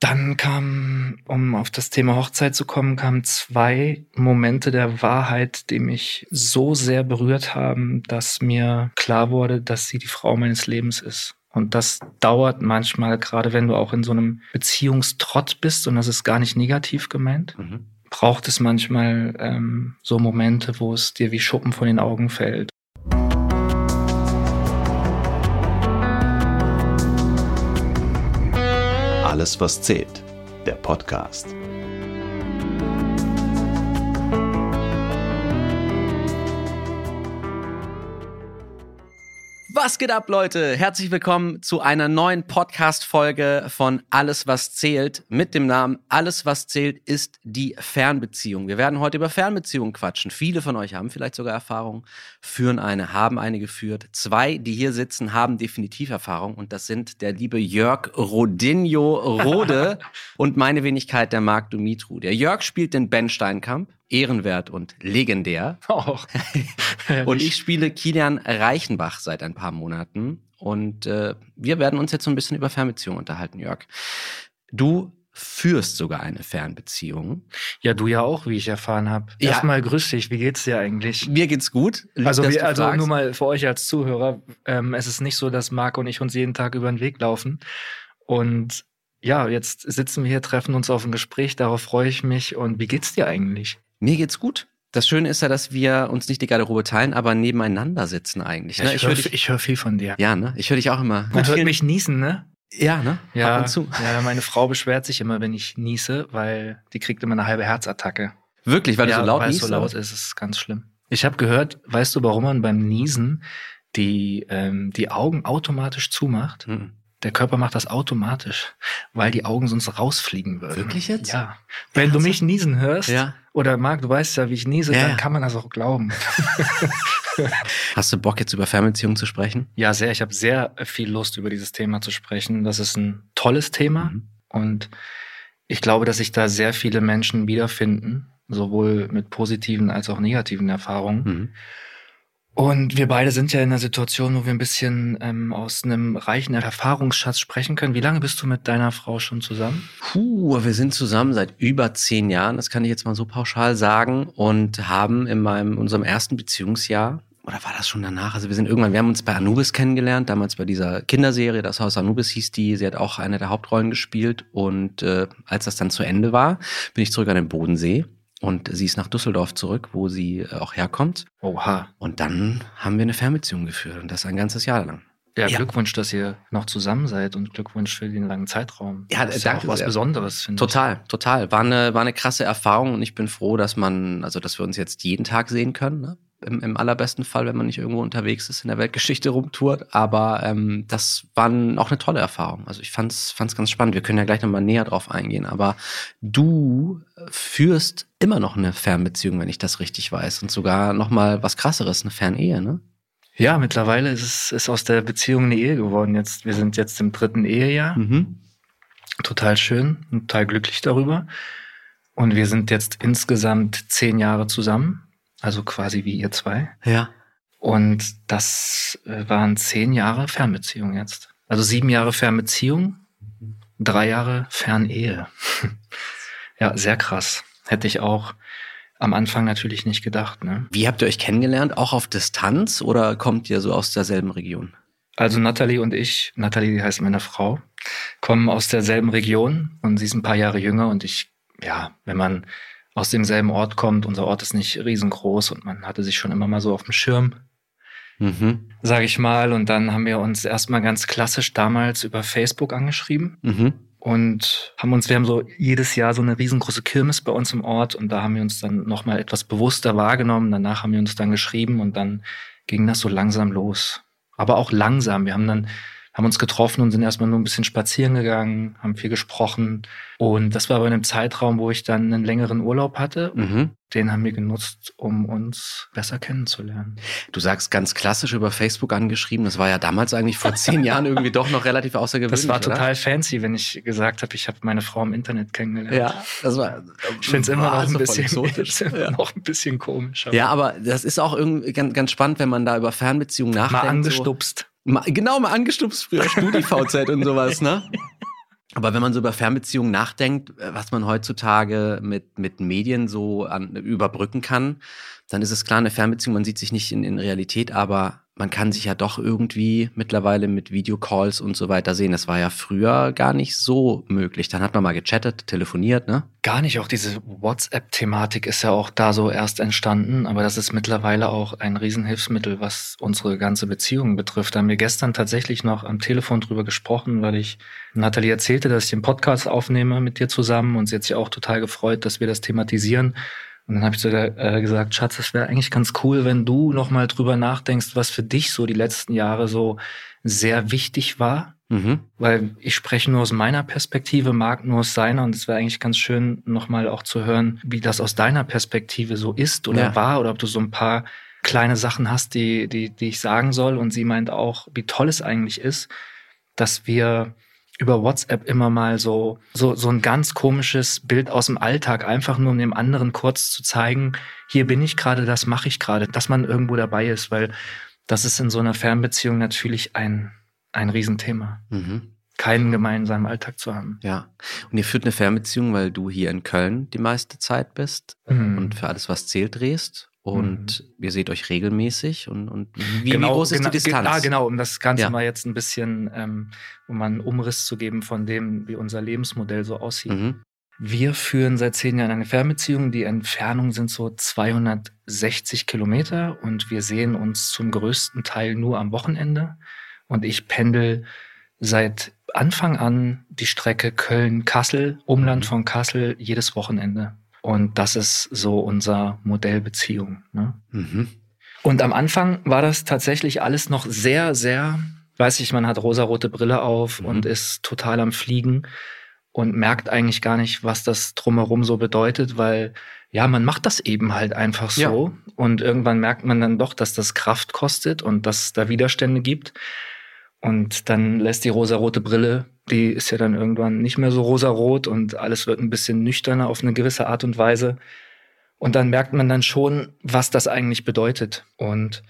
Dann kam, um auf das Thema Hochzeit zu kommen, kamen zwei Momente der Wahrheit, die mich so sehr berührt haben, dass mir klar wurde, dass sie die Frau meines Lebens ist. Und das dauert manchmal, gerade wenn du auch in so einem Beziehungstrott bist, und das ist gar nicht negativ gemeint, mhm. braucht es manchmal ähm, so Momente, wo es dir wie Schuppen von den Augen fällt. Alles, was zählt. Der Podcast. Was geht ab, Leute? Herzlich willkommen zu einer neuen Podcast-Folge von Alles, was zählt mit dem Namen Alles, was zählt ist die Fernbeziehung. Wir werden heute über Fernbeziehungen quatschen. Viele von euch haben vielleicht sogar Erfahrung, führen eine, haben eine geführt. Zwei, die hier sitzen, haben definitiv Erfahrung und das sind der liebe Jörg Rodinho Rode und meine Wenigkeit, der Marc Dumitru. Der Jörg spielt den Ben Steinkamp ehrenwert und legendär. Oh. und ich spiele Kilian Reichenbach seit ein paar Monaten. Und äh, wir werden uns jetzt so ein bisschen über Fernbeziehungen unterhalten, Jörg. Du führst sogar eine Fernbeziehung. Ja, du ja auch, wie ich erfahren habe. Ja. Erstmal grüß dich, wie geht's dir eigentlich? Mir geht's gut. Also, wir, also nur mal für euch als Zuhörer, ähm, es ist nicht so, dass Marc und ich uns jeden Tag über den Weg laufen. Und ja, jetzt sitzen wir hier, treffen uns auf ein Gespräch, darauf freue ich mich. Und wie geht's dir eigentlich? Mir geht's gut. Das Schöne ist ja, dass wir uns nicht die Garderobe teilen, aber nebeneinander sitzen eigentlich. Ne? Ja, ich, ich höre hör viel von dir. Ja, ne? Ich höre dich auch immer. Man hört mich niesen, ne? Ja, ne? Ja, Ab und zu. ja, meine Frau beschwert sich immer, wenn ich niese, weil die kriegt immer eine halbe Herzattacke. Wirklich, weil ja, du so laut weil niest? Weil so laut ist, ist ganz schlimm. Ich habe gehört, weißt du, warum man beim Niesen die, ähm, die Augen automatisch zumacht? Mhm. Der Körper macht das automatisch, weil die Augen sonst rausfliegen würden. Wirklich jetzt? Ja. Wenn ja, du mich niesen hörst, ja. oder Marc, du weißt ja, wie ich niese, ja, dann kann man das auch glauben. Hast du Bock, jetzt über Fernbeziehungen zu sprechen? Ja, sehr. Ich habe sehr viel Lust, über dieses Thema zu sprechen. Das ist ein tolles Thema mhm. und ich glaube, dass sich da sehr viele Menschen wiederfinden, sowohl mit positiven als auch negativen Erfahrungen. Mhm. Und wir beide sind ja in einer Situation, wo wir ein bisschen ähm, aus einem reichen Erfahrungsschatz sprechen können. Wie lange bist du mit deiner Frau schon zusammen? Puh, wir sind zusammen seit über zehn Jahren, das kann ich jetzt mal so pauschal sagen, und haben in meinem, unserem ersten Beziehungsjahr oder war das schon danach? Also wir sind irgendwann, wir haben uns bei Anubis kennengelernt, damals bei dieser Kinderserie, das Haus Anubis hieß die, sie hat auch eine der Hauptrollen gespielt und äh, als das dann zu Ende war, bin ich zurück an den Bodensee und sie ist nach Düsseldorf zurück, wo sie äh, auch herkommt. Oha. Und dann haben wir eine Fernbeziehung geführt und das ein ganzes Jahr lang. Ja, ja, Glückwunsch, dass ihr noch zusammen seid und Glückwunsch für den langen Zeitraum. Ja, das ist danke ja auch was. Besonderes, finde ich. Total, total. War eine, war eine krasse Erfahrung und ich bin froh, dass man, also dass wir uns jetzt jeden Tag sehen können. Ne? Im, im allerbesten Fall, wenn man nicht irgendwo unterwegs ist, in der Weltgeschichte rumtourt. Aber ähm, das war auch eine tolle Erfahrung. Also ich fand's, fand's ganz spannend. Wir können ja gleich nochmal näher drauf eingehen. Aber du führst immer noch eine Fernbeziehung, wenn ich das richtig weiß. Und sogar nochmal was krasseres, eine Fernehe, ne? Ja, mittlerweile ist es ist aus der Beziehung eine Ehe geworden. Jetzt, wir sind jetzt im dritten Ehejahr. Mhm. Total schön und total glücklich darüber. Und wir sind jetzt insgesamt zehn Jahre zusammen. Also quasi wie ihr zwei. Ja. Und das äh, waren zehn Jahre Fernbeziehung jetzt. Also sieben Jahre Fernbeziehung, drei Jahre Fernehe. ja, sehr krass. Hätte ich auch am Anfang natürlich nicht gedacht. Ne? Wie habt ihr euch kennengelernt? Auch auf Distanz oder kommt ihr so aus derselben Region? Also Natalie und ich, Natalie heißt meine Frau, kommen aus derselben Region und sie ist ein paar Jahre jünger und ich, ja, wenn man aus demselben Ort kommt. Unser Ort ist nicht riesengroß und man hatte sich schon immer mal so auf dem Schirm, mhm. sage ich mal. Und dann haben wir uns erstmal ganz klassisch damals über Facebook angeschrieben. Mhm. Und haben uns, wir haben so jedes Jahr so eine riesengroße Kirmes bei uns im Ort und da haben wir uns dann nochmal etwas bewusster wahrgenommen. Danach haben wir uns dann geschrieben und dann ging das so langsam los. Aber auch langsam. Wir haben dann haben uns getroffen und sind erstmal nur ein bisschen spazieren gegangen, haben viel gesprochen. Und das war aber in einem Zeitraum, wo ich dann einen längeren Urlaub hatte. Mhm. Den haben wir genutzt, um uns besser kennenzulernen. Du sagst ganz klassisch über Facebook angeschrieben. Das war ja damals eigentlich vor zehn Jahren irgendwie doch noch relativ außergewöhnlich. Das war total oder? fancy, wenn ich gesagt habe, ich habe meine Frau im Internet kennengelernt. Ja, das war. Ich finde es immer noch ein bisschen, immer ja. noch ein bisschen komisch. Aber ja, aber das ist auch irgendwie ganz, ganz spannend, wenn man da über Fernbeziehungen nachdenkt. Mal angestupst. So. Genau, mal angestupst früher, StudiVZ und sowas, ne? Aber wenn man so über Fernbeziehungen nachdenkt, äh, was man heutzutage mit, mit Medien so an, überbrücken kann, dann ist es klar, eine Fernbeziehung, man sieht sich nicht in, in Realität, aber man kann sich ja doch irgendwie mittlerweile mit Videocalls und so weiter sehen. Das war ja früher gar nicht so möglich. Dann hat man mal gechattet, telefoniert, ne? Gar nicht. Auch diese WhatsApp-Thematik ist ja auch da so erst entstanden. Aber das ist mittlerweile auch ein Riesenhilfsmittel, was unsere ganze Beziehung betrifft. Da haben wir gestern tatsächlich noch am Telefon drüber gesprochen, weil ich Nathalie erzählte, dass ich den Podcast aufnehme mit dir zusammen und sie hat sich auch total gefreut, dass wir das thematisieren. Und dann habe ich sogar äh, gesagt, Schatz, das wäre eigentlich ganz cool, wenn du noch mal drüber nachdenkst, was für dich so die letzten Jahre so sehr wichtig war. Mhm. Weil ich spreche nur aus meiner Perspektive, mag nur aus seiner. Und es wäre eigentlich ganz schön, noch mal auch zu hören, wie das aus deiner Perspektive so ist oder ja. war. Oder ob du so ein paar kleine Sachen hast, die, die, die ich sagen soll. Und sie meint auch, wie toll es eigentlich ist, dass wir über WhatsApp immer mal so, so, so ein ganz komisches Bild aus dem Alltag, einfach nur um dem anderen kurz zu zeigen, hier bin ich gerade, das mache ich gerade, dass man irgendwo dabei ist, weil das ist in so einer Fernbeziehung natürlich ein, ein Riesenthema. Mhm. Keinen gemeinsamen Alltag zu haben. Ja. Und ihr führt eine Fernbeziehung, weil du hier in Köln die meiste Zeit bist mhm. und für alles, was zählt, drehst und mhm. ihr seht euch regelmäßig und, und wie, genau, wie groß ist genau, die Distanz? Ah, genau, um das Ganze ja. mal jetzt ein bisschen, ähm, um mal einen Umriss zu geben von dem, wie unser Lebensmodell so aussieht. Mhm. Wir führen seit zehn Jahren eine Fernbeziehung. Die Entfernungen sind so 260 Kilometer und wir sehen uns zum größten Teil nur am Wochenende. Und ich pendel seit Anfang an die Strecke Köln-Kassel, Umland mhm. von Kassel, jedes Wochenende. Und das ist so unser Modellbeziehung. Ne? Mhm. Und am Anfang war das tatsächlich alles noch sehr, sehr, weiß ich, man hat rosarote Brille auf mhm. und ist total am Fliegen und merkt eigentlich gar nicht, was das drumherum so bedeutet, weil ja, man macht das eben halt einfach so. Ja. Und irgendwann merkt man dann doch, dass das Kraft kostet und dass es da Widerstände gibt. Und dann lässt die rosarote Brille, die ist ja dann irgendwann nicht mehr so rosarot und alles wird ein bisschen nüchterner auf eine gewisse Art und Weise. Und dann merkt man dann schon, was das eigentlich bedeutet. Und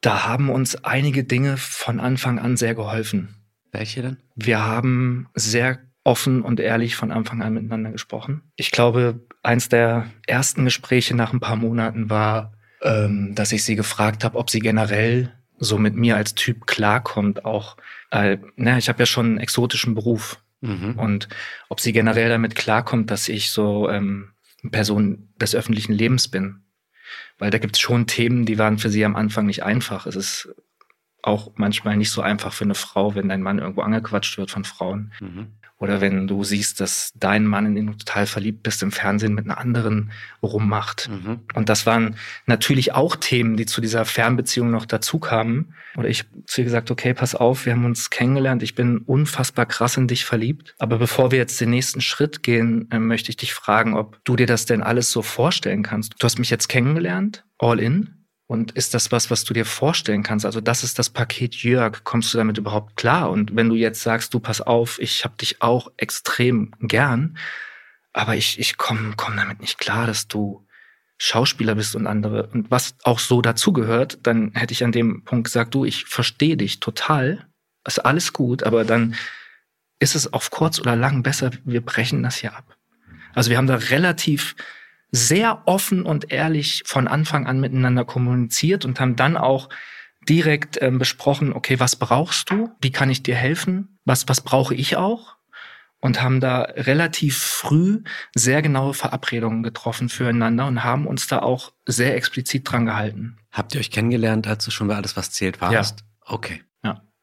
da haben uns einige Dinge von Anfang an sehr geholfen. Welche denn? Wir haben sehr offen und ehrlich von Anfang an miteinander gesprochen. Ich glaube, eins der ersten Gespräche nach ein paar Monaten war, ähm, dass ich sie gefragt habe, ob sie generell so mit mir als Typ klarkommt, auch, äh, na, ich habe ja schon einen exotischen Beruf. Mhm. Und ob sie generell damit klarkommt, dass ich so ähm, Person des öffentlichen Lebens bin. Weil da gibt es schon Themen, die waren für sie am Anfang nicht einfach. Es ist auch manchmal nicht so einfach für eine Frau, wenn dein Mann irgendwo angequatscht wird von Frauen. Mhm. Oder wenn du siehst, dass dein Mann, in den du total verliebt bist, im Fernsehen mit einer anderen rummacht. Mhm. Und das waren natürlich auch Themen, die zu dieser Fernbeziehung noch dazu kamen. Oder ich habe zu ihr gesagt, okay, pass auf, wir haben uns kennengelernt, ich bin unfassbar krass in dich verliebt. Aber bevor wir jetzt den nächsten Schritt gehen, äh, möchte ich dich fragen, ob du dir das denn alles so vorstellen kannst. Du hast mich jetzt kennengelernt, all in. Und ist das was, was du dir vorstellen kannst? Also das ist das Paket Jörg. Kommst du damit überhaupt klar? Und wenn du jetzt sagst, du pass auf, ich habe dich auch extrem gern, aber ich, ich komme komm damit nicht klar, dass du Schauspieler bist und andere und was auch so dazugehört, dann hätte ich an dem Punkt gesagt, du, ich verstehe dich total, ist alles gut, aber dann ist es auf kurz oder lang besser, wir brechen das hier ab. Also wir haben da relativ sehr offen und ehrlich von Anfang an miteinander kommuniziert und haben dann auch direkt ähm, besprochen, okay, was brauchst du? Wie kann ich dir helfen? Was, was brauche ich auch? Und haben da relativ früh sehr genaue Verabredungen getroffen füreinander und haben uns da auch sehr explizit dran gehalten. Habt ihr euch kennengelernt, als du schon bei alles, was zählt warst? Ja. Okay.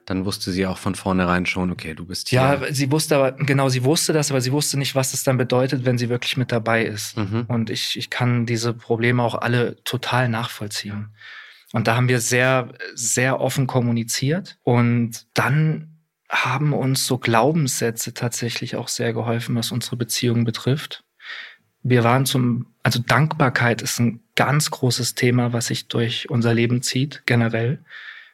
Dann wusste sie auch von vornherein schon, okay, du bist hier. Ja, sie wusste aber, genau, sie wusste das, aber sie wusste nicht, was das dann bedeutet, wenn sie wirklich mit dabei ist. Mhm. Und ich, ich kann diese Probleme auch alle total nachvollziehen. Und da haben wir sehr, sehr offen kommuniziert. Und dann haben uns so Glaubenssätze tatsächlich auch sehr geholfen, was unsere Beziehung betrifft. Wir waren zum, also Dankbarkeit ist ein ganz großes Thema, was sich durch unser Leben zieht, generell.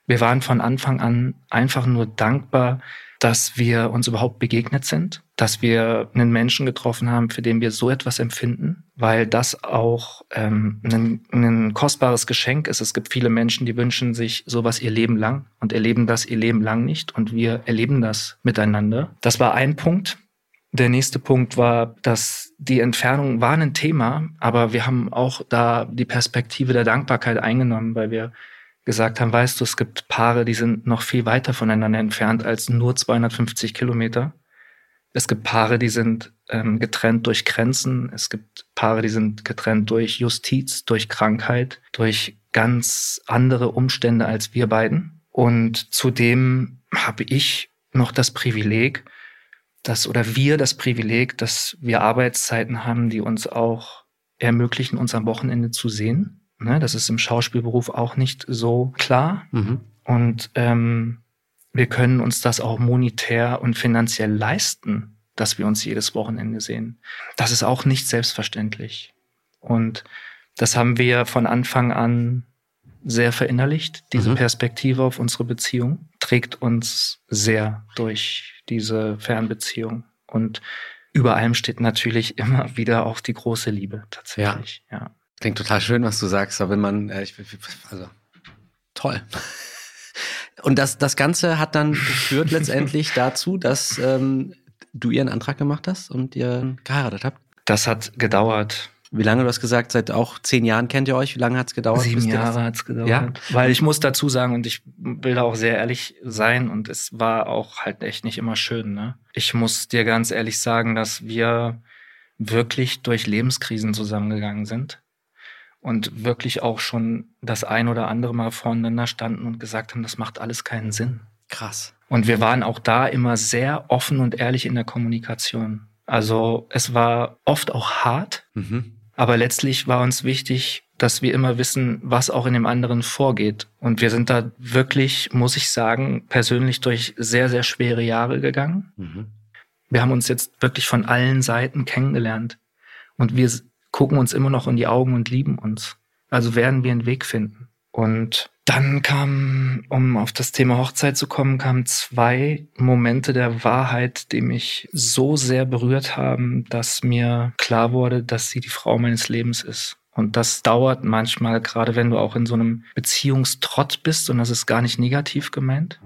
Wir waren von Anfang an einfach nur dankbar, dass wir uns überhaupt begegnet sind, dass wir einen Menschen getroffen haben, für den wir so etwas empfinden, weil das auch ähm, ein, ein kostbares Geschenk ist. Es gibt viele Menschen, die wünschen sich sowas ihr Leben lang und erleben das ihr Leben lang nicht und wir erleben das miteinander. Das war ein Punkt. der nächste Punkt war, dass die Entfernung war ein Thema, aber wir haben auch da die Perspektive der Dankbarkeit eingenommen, weil wir gesagt haben, weißt du, es gibt Paare, die sind noch viel weiter voneinander entfernt als nur 250 Kilometer. Es gibt Paare, die sind ähm, getrennt durch Grenzen. Es gibt Paare, die sind getrennt durch Justiz, durch Krankheit, durch ganz andere Umstände als wir beiden. Und zudem habe ich noch das Privileg, dass oder wir das Privileg, dass wir Arbeitszeiten haben, die uns auch ermöglichen, uns am Wochenende zu sehen. Ne, das ist im Schauspielberuf auch nicht so klar. Mhm. Und ähm, wir können uns das auch monetär und finanziell leisten, dass wir uns jedes Wochenende sehen. Das ist auch nicht selbstverständlich. Und das haben wir von Anfang an sehr verinnerlicht. Diese mhm. Perspektive auf unsere Beziehung trägt uns sehr durch diese Fernbeziehung. Und über allem steht natürlich immer wieder auch die große Liebe tatsächlich. Ja. ja. Klingt total schön, was du sagst, aber wenn man, äh, ich, also toll. Und das, das Ganze hat dann geführt letztendlich dazu, dass ähm, du ihren Antrag gemacht hast und ihr geheiratet habt? Das hat gedauert. Wie lange, du hast gesagt, seit auch zehn Jahren kennt ihr euch? Wie lange hat es gedauert? Sieben Jahre hat es gedauert. Ja? Weil ich muss dazu sagen, und ich will da auch sehr ehrlich sein, und es war auch halt echt nicht immer schön. Ne? Ich muss dir ganz ehrlich sagen, dass wir wirklich durch Lebenskrisen zusammengegangen sind und wirklich auch schon das ein oder andere Mal voneinander standen und gesagt haben, das macht alles keinen Sinn. Krass. Und wir waren auch da immer sehr offen und ehrlich in der Kommunikation. Also es war oft auch hart, mhm. aber letztlich war uns wichtig, dass wir immer wissen, was auch in dem anderen vorgeht. Und wir sind da wirklich, muss ich sagen, persönlich durch sehr, sehr schwere Jahre gegangen. Mhm. Wir haben uns jetzt wirklich von allen Seiten kennengelernt. Und wir gucken uns immer noch in die Augen und lieben uns. Also werden wir einen Weg finden. Und dann kam, um auf das Thema Hochzeit zu kommen, kamen zwei Momente der Wahrheit, die mich so sehr berührt haben, dass mir klar wurde, dass sie die Frau meines Lebens ist. Und das dauert manchmal, gerade wenn du auch in so einem Beziehungstrott bist, und das ist gar nicht negativ gemeint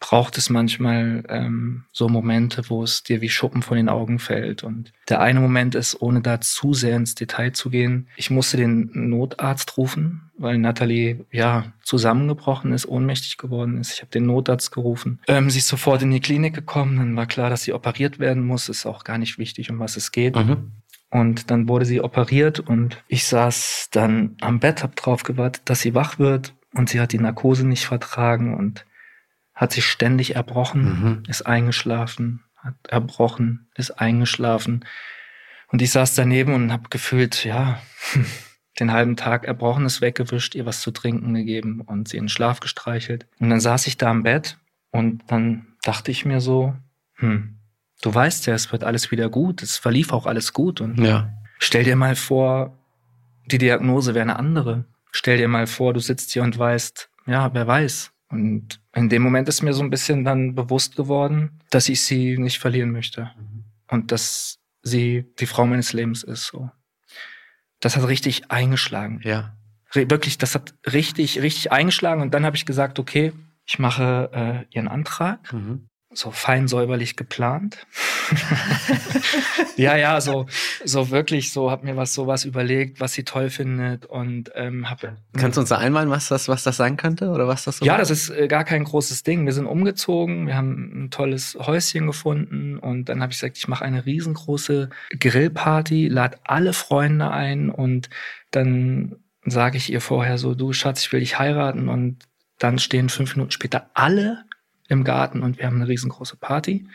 braucht es manchmal ähm, so Momente, wo es dir wie Schuppen von den Augen fällt. Und der eine Moment ist, ohne da zu sehr ins Detail zu gehen, ich musste den Notarzt rufen, weil Natalie ja zusammengebrochen ist, ohnmächtig geworden ist. Ich habe den Notarzt gerufen. Ähm, sie ist sofort in die Klinik gekommen, dann war klar, dass sie operiert werden muss. Ist auch gar nicht wichtig, um was es geht. Mhm. Und dann wurde sie operiert und ich saß dann am Bett, hab drauf gewartet, dass sie wach wird und sie hat die Narkose nicht vertragen und hat sich ständig erbrochen, mhm. ist eingeschlafen, hat erbrochen, ist eingeschlafen. Und ich saß daneben und habe gefühlt, ja, den halben Tag Erbrochenes weggewischt, ihr was zu trinken gegeben und sie in den Schlaf gestreichelt. Und dann saß ich da am Bett und dann dachte ich mir so, hm, du weißt ja, es wird alles wieder gut, es verlief auch alles gut und ja. stell dir mal vor, die Diagnose wäre eine andere. Stell dir mal vor, du sitzt hier und weißt, ja, wer weiß, und in dem Moment ist mir so ein bisschen dann bewusst geworden, dass ich sie nicht verlieren möchte. Mhm. Und dass sie die Frau meines Lebens ist. So. Das hat richtig eingeschlagen. Ja. Wirklich, das hat richtig, richtig eingeschlagen. Und dann habe ich gesagt, okay, ich mache äh, ihren Antrag. Mhm so fein säuberlich geplant. ja, ja, so, so wirklich, so hab mir was sowas überlegt, was sie toll findet und ähm, hab. Kannst du uns da einmalen, was das, was das sein könnte oder was das so? Ja, war? das ist äh, gar kein großes Ding. Wir sind umgezogen, wir haben ein tolles Häuschen gefunden und dann habe ich gesagt, ich mache eine riesengroße Grillparty, lade alle Freunde ein und dann sage ich ihr vorher so, du Schatz, ich will dich heiraten und dann stehen fünf Minuten später alle im Garten und wir haben eine riesengroße Party.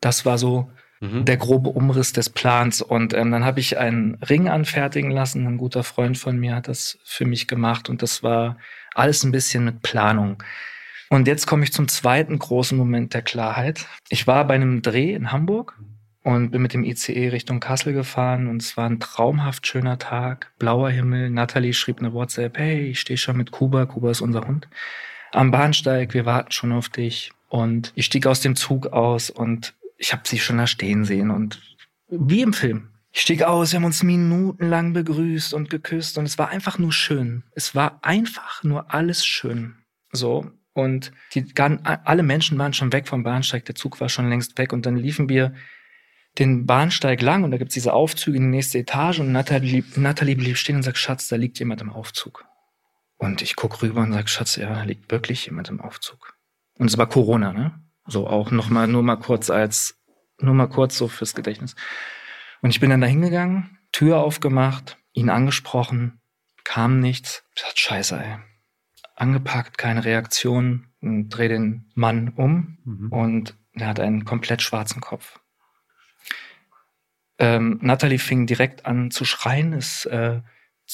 Das war so mhm. der grobe Umriss des Plans. Und ähm, dann habe ich einen Ring anfertigen lassen. Ein guter Freund von mir hat das für mich gemacht und das war alles ein bisschen mit Planung. Und jetzt komme ich zum zweiten großen Moment der Klarheit. Ich war bei einem Dreh in Hamburg und bin mit dem ICE Richtung Kassel gefahren und es war ein traumhaft schöner Tag, blauer Himmel. Natalie schrieb eine WhatsApp, hey, ich stehe schon mit Kuba, Kuba ist unser Hund am Bahnsteig, wir warten schon auf dich. Und ich stieg aus dem Zug aus und ich habe sie schon da stehen sehen und wie im Film. Ich stieg aus, wir haben uns minutenlang begrüßt und geküsst und es war einfach nur schön. Es war einfach nur alles schön. So. Und die, alle Menschen waren schon weg vom Bahnsteig, der Zug war schon längst weg und dann liefen wir den Bahnsteig lang und da gibt's diese Aufzüge in die nächste Etage und Nathalie, Nathalie blieb stehen und sagt, Schatz, da liegt jemand im Aufzug. Und ich guck rüber und sag, Schatz, ja, da liegt wirklich jemand im Aufzug. Und es war Corona, ne? So auch noch mal, nur mal kurz als, nur mal kurz so fürs Gedächtnis. Und ich bin dann da hingegangen, Tür aufgemacht, ihn angesprochen, kam nichts. Ich gesagt, scheiße, ey. Angepackt, keine Reaktion, dreh den Mann um Mhm. und er hat einen komplett schwarzen Kopf. Ähm, Natalie fing direkt an zu schreien, ist, äh,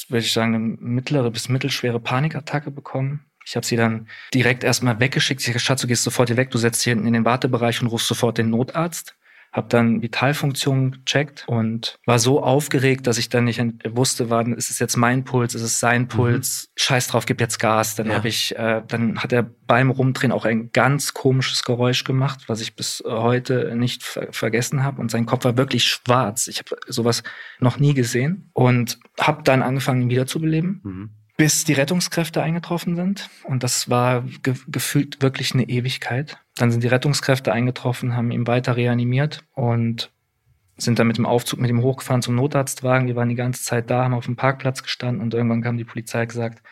würde ich sagen, eine mittlere bis mittelschwere Panikattacke bekommen. Ich habe sie dann direkt erstmal weggeschickt. Ich sage, Schatz, du gehst sofort hier weg, du setzt hier hinten in den Wartebereich und rufst sofort den Notarzt. Hab dann Vitalfunktionen gecheckt und war so aufgeregt, dass ich dann nicht wusste, wann ist es jetzt mein Puls, ist es sein Puls, scheiß drauf, gib jetzt Gas. Dann Ja. habe ich, äh, dann hat er beim Rumdrehen auch ein ganz komisches Geräusch gemacht, was ich bis heute nicht ver vergessen habe. Und sein Kopf war wirklich schwarz. Ich habe sowas noch nie gesehen und habe dann angefangen, ihn wiederzubeleben Mhm. Bis die Rettungskräfte eingetroffen sind. Und das war ge gefühlt wirklich eine Ewigkeit. Dann sind die Rettungskräfte eingetroffen, haben ihn weiter reanimiert und sind dann mit dem Aufzug mit ihm hochgefahren zum Notarztwagen. Die waren die ganze Zeit da, haben auf dem Parkplatz gestanden und irgendwann kam die Polizei gesagt,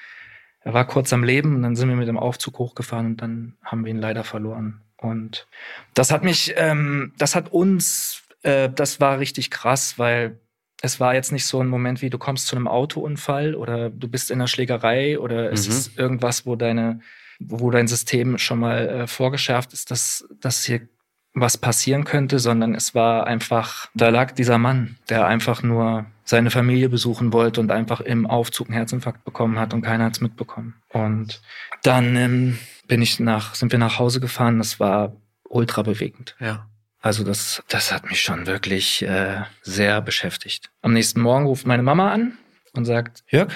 er war kurz am Leben und dann sind wir mit dem Aufzug hochgefahren und dann haben wir ihn leider verloren. Und das hat mich, ähm, das hat uns, äh, das war richtig krass, weil es war jetzt nicht so ein Moment wie du kommst zu einem Autounfall oder du bist in einer Schlägerei oder es Mhm. ist irgendwas, wo deine, wo dein System schon mal äh, vorgeschärft ist, dass, dass hier was passieren könnte, sondern es war einfach, da lag dieser Mann, der einfach nur seine Familie besuchen wollte und einfach im Aufzug einen Herzinfarkt bekommen hat und keiner hat's mitbekommen. Und dann ähm, bin ich nach, sind wir nach Hause gefahren. Das war ultra bewegend. Ja. Also das, das hat mich schon wirklich äh, sehr beschäftigt. Am nächsten Morgen ruft meine Mama an und sagt, Jörg,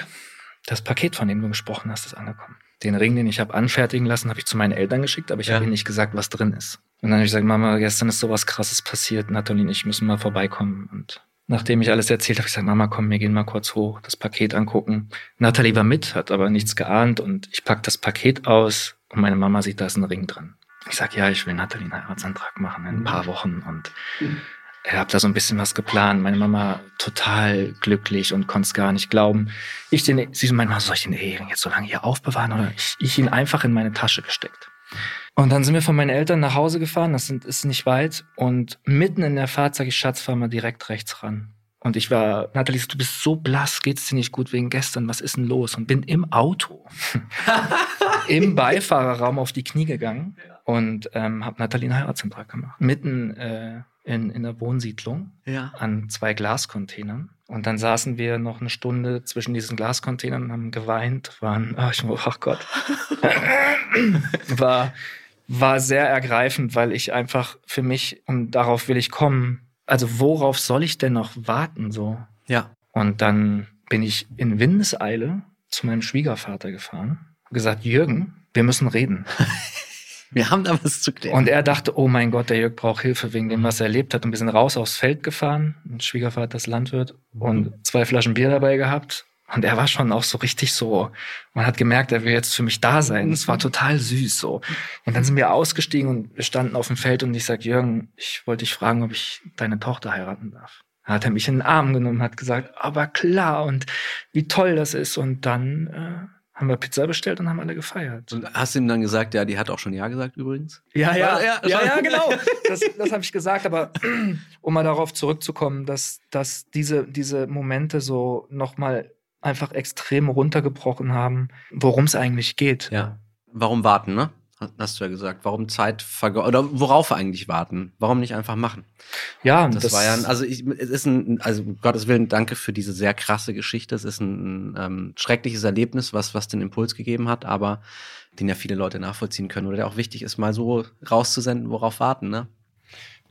das Paket, von dem du gesprochen hast, ist angekommen. Den Ring, den ich habe anfertigen lassen, habe ich zu meinen Eltern geschickt, aber ich Ja. habe ihnen nicht gesagt, was drin ist. Und dann habe ich gesagt, Mama, gestern ist sowas krasses passiert. Nathalie und ich müssen mal vorbeikommen. Und nachdem ich alles erzählt habe, habe ich gesagt, Mama, komm, wir gehen mal kurz hoch, das Paket angucken. Nathalie war mit, hat aber nichts geahnt und ich pack das Paket aus und meine Mama sieht, da ist ein Ring drin. Ich sag, ja, ich will Nathalie einen Heiratsantrag machen in ein paar Wochen und ich habe da so ein bisschen was geplant. Meine Mama total glücklich und konnte es gar nicht glauben. Ich den, sie so meinte, "Mama, soll ich den Ehering jetzt so lange hier aufbewahren oder ich, ich ihn einfach in meine Tasche gesteckt. Und dann sind wir von meinen Eltern nach Hause gefahren, das sind, ist nicht weit. Und mitten in der Fahrt sage ich, Schatz, fahr mal direkt rechts ran. Und ich war, Nathalie, du bist so blass, geht's dir nicht gut wegen gestern, was ist denn los? Und bin im Auto, im Beifahrerraum auf die Knie gegangen und ähm, habe Nathalie einen Heiratsantrag gemacht. Mitten äh, in, in der Wohnsiedlung Ja. an zwei Glascontainern. Und dann saßen wir noch eine Stunde zwischen diesen Glascontainern und haben geweint, waren, ach, ich, ach Gott, war, war sehr ergreifend, weil ich einfach für mich, und darauf will ich kommen, also worauf soll ich denn noch warten so? Ja. Und dann bin ich in Windeseile zu meinem Schwiegervater gefahren, gesagt, Jürgen, wir müssen reden. Wir haben da was zu klären. Und er dachte, oh mein Gott, der Jörg braucht Hilfe wegen dem, was er erlebt hat. Und wir sind raus aufs Feld gefahren. Mein Schwiegervater ist Landwirt und zwei Flaschen Bier dabei gehabt. Und er war schon auch so richtig so. Man hat gemerkt, er will jetzt für mich da sein. Es war total süß so. Und dann sind wir ausgestiegen und wir standen auf dem Feld und ich sag, Jürgen, ich wollte dich fragen, ob ich deine Tochter heiraten darf. Da hat er mich in den Arm genommen hat gesagt, aber klar und wie toll das ist. Und dann äh, haben wir Pizza bestellt und haben alle gefeiert. Und hast du ihm dann gesagt, ja, die hat auch schon Ja gesagt übrigens? Ja, ja, Ja, ja, ja, genau. Das, das habe ich gesagt, aber um mal darauf zurückzukommen, dass, dass diese, diese Momente so nochmal einfach extrem runtergebrochen haben, worum es eigentlich geht. Ja. Warum warten, ne? Hast du ja gesagt. Warum Zeit verge oder worauf eigentlich warten? Warum nicht einfach machen? Ja, Das, war ja, ein, also ich, es ist ein, also um Gottes Willen, danke für diese sehr krasse Geschichte. Es ist ein, ähm, schreckliches Erlebnis, was, was den Impuls gegeben hat, aber den ja viele Leute nachvollziehen können oder der auch wichtig ist, mal so rauszusenden, worauf warten, ne?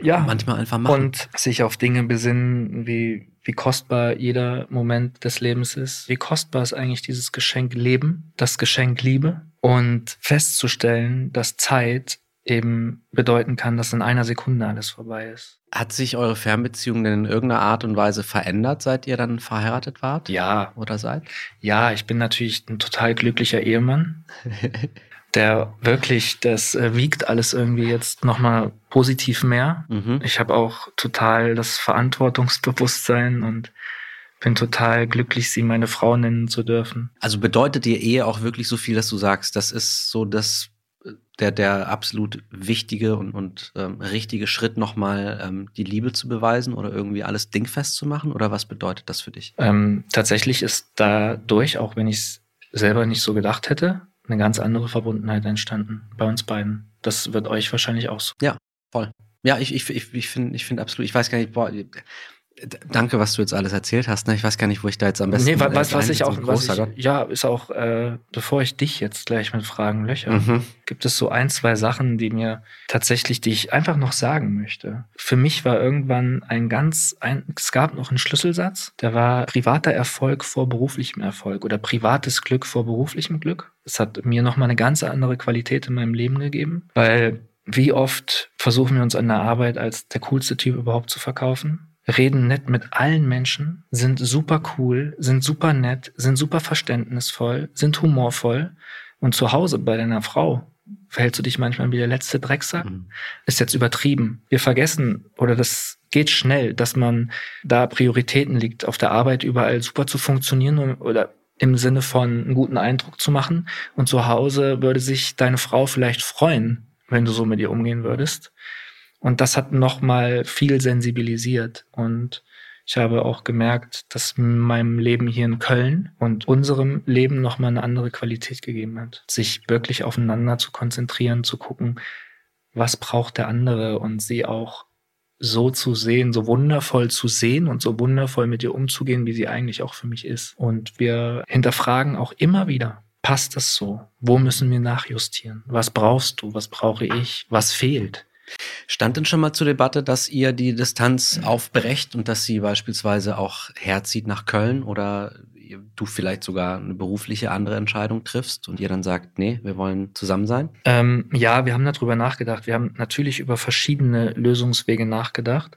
ja. Manchmal einfach machen. und sich auf Dinge besinnen, wie, wie kostbar jeder Moment des Lebens ist. Wie kostbar ist eigentlich dieses Geschenk Leben, das Geschenk Liebe und festzustellen, dass Zeit eben bedeuten kann, dass in einer Sekunde alles vorbei ist. Hat sich eure Fernbeziehung denn in irgendeiner Art und Weise verändert, seit ihr dann verheiratet wart? Ja, Oder seid? ja, ich bin natürlich ein total glücklicher Ehemann. der wirklich, das äh, wiegt alles irgendwie jetzt nochmal positiv mehr. Mhm. Ich habe auch total das Verantwortungsbewusstsein und bin total glücklich, sie meine Frau nennen zu dürfen. Also bedeutet dir Ehe auch wirklich so viel, dass du sagst, das ist so das der, der absolut wichtige und, und ähm, richtige Schritt, nochmal ähm, die Liebe zu beweisen oder irgendwie alles dingfest zu machen? Oder was bedeutet das für dich? Ähm, tatsächlich ist dadurch, auch wenn ich es selber nicht so gedacht hätte, eine ganz andere Verbundenheit entstanden bei uns beiden. Das wird euch wahrscheinlich auch so. Ja, voll. Ja, ich, ich, ich, ich finde ich find absolut, ich weiß gar nicht, boah, Danke, was du jetzt alles erzählt hast. Ne? Ich weiß gar nicht, wo ich da jetzt am besten. Nee, was, was ich auch, was ich, ja, ist auch, äh, bevor ich dich jetzt gleich mit Fragen löcher, mhm. gibt es so ein, zwei Sachen, die mir tatsächlich, die ich einfach noch sagen möchte. Für mich war irgendwann ein ganz, ein, es gab noch einen Schlüsselsatz, der war privater Erfolg vor beruflichem Erfolg oder privates Glück vor beruflichem Glück. Das hat mir nochmal eine ganz andere Qualität in meinem Leben gegeben, weil wie oft versuchen wir uns an der Arbeit als der coolste Typ überhaupt zu verkaufen? Reden nett mit allen Menschen, sind super cool, sind super nett, sind super verständnisvoll, sind humorvoll. Und zu Hause bei deiner Frau verhältst du dich manchmal wie der letzte Drecksack. Mhm. Ist jetzt übertrieben. Wir vergessen oder das geht schnell, dass man da Prioritäten liegt, auf der Arbeit überall super zu funktionieren oder im Sinne von einen guten Eindruck zu machen. Und zu Hause würde sich deine Frau vielleicht freuen, wenn du so mit ihr umgehen würdest. Und das hat nochmal viel sensibilisiert. Und ich habe auch gemerkt, dass meinem Leben hier in Köln und unserem Leben nochmal eine andere Qualität gegeben hat. Sich wirklich aufeinander zu konzentrieren, zu gucken, was braucht der andere und sie auch so zu sehen, so wundervoll zu sehen und so wundervoll mit ihr umzugehen, wie sie eigentlich auch für mich ist. Und wir hinterfragen auch immer wieder, passt das so? Wo müssen wir nachjustieren? Was brauchst du? Was brauche ich? Was fehlt? Stand denn schon mal zur Debatte, dass ihr die Distanz aufbrecht und dass sie beispielsweise auch herzieht nach Köln oder du vielleicht sogar eine berufliche andere Entscheidung triffst und ihr dann sagt, nee, wir wollen zusammen sein? Ähm, ja, wir haben darüber nachgedacht. Wir haben natürlich über verschiedene Lösungswege nachgedacht.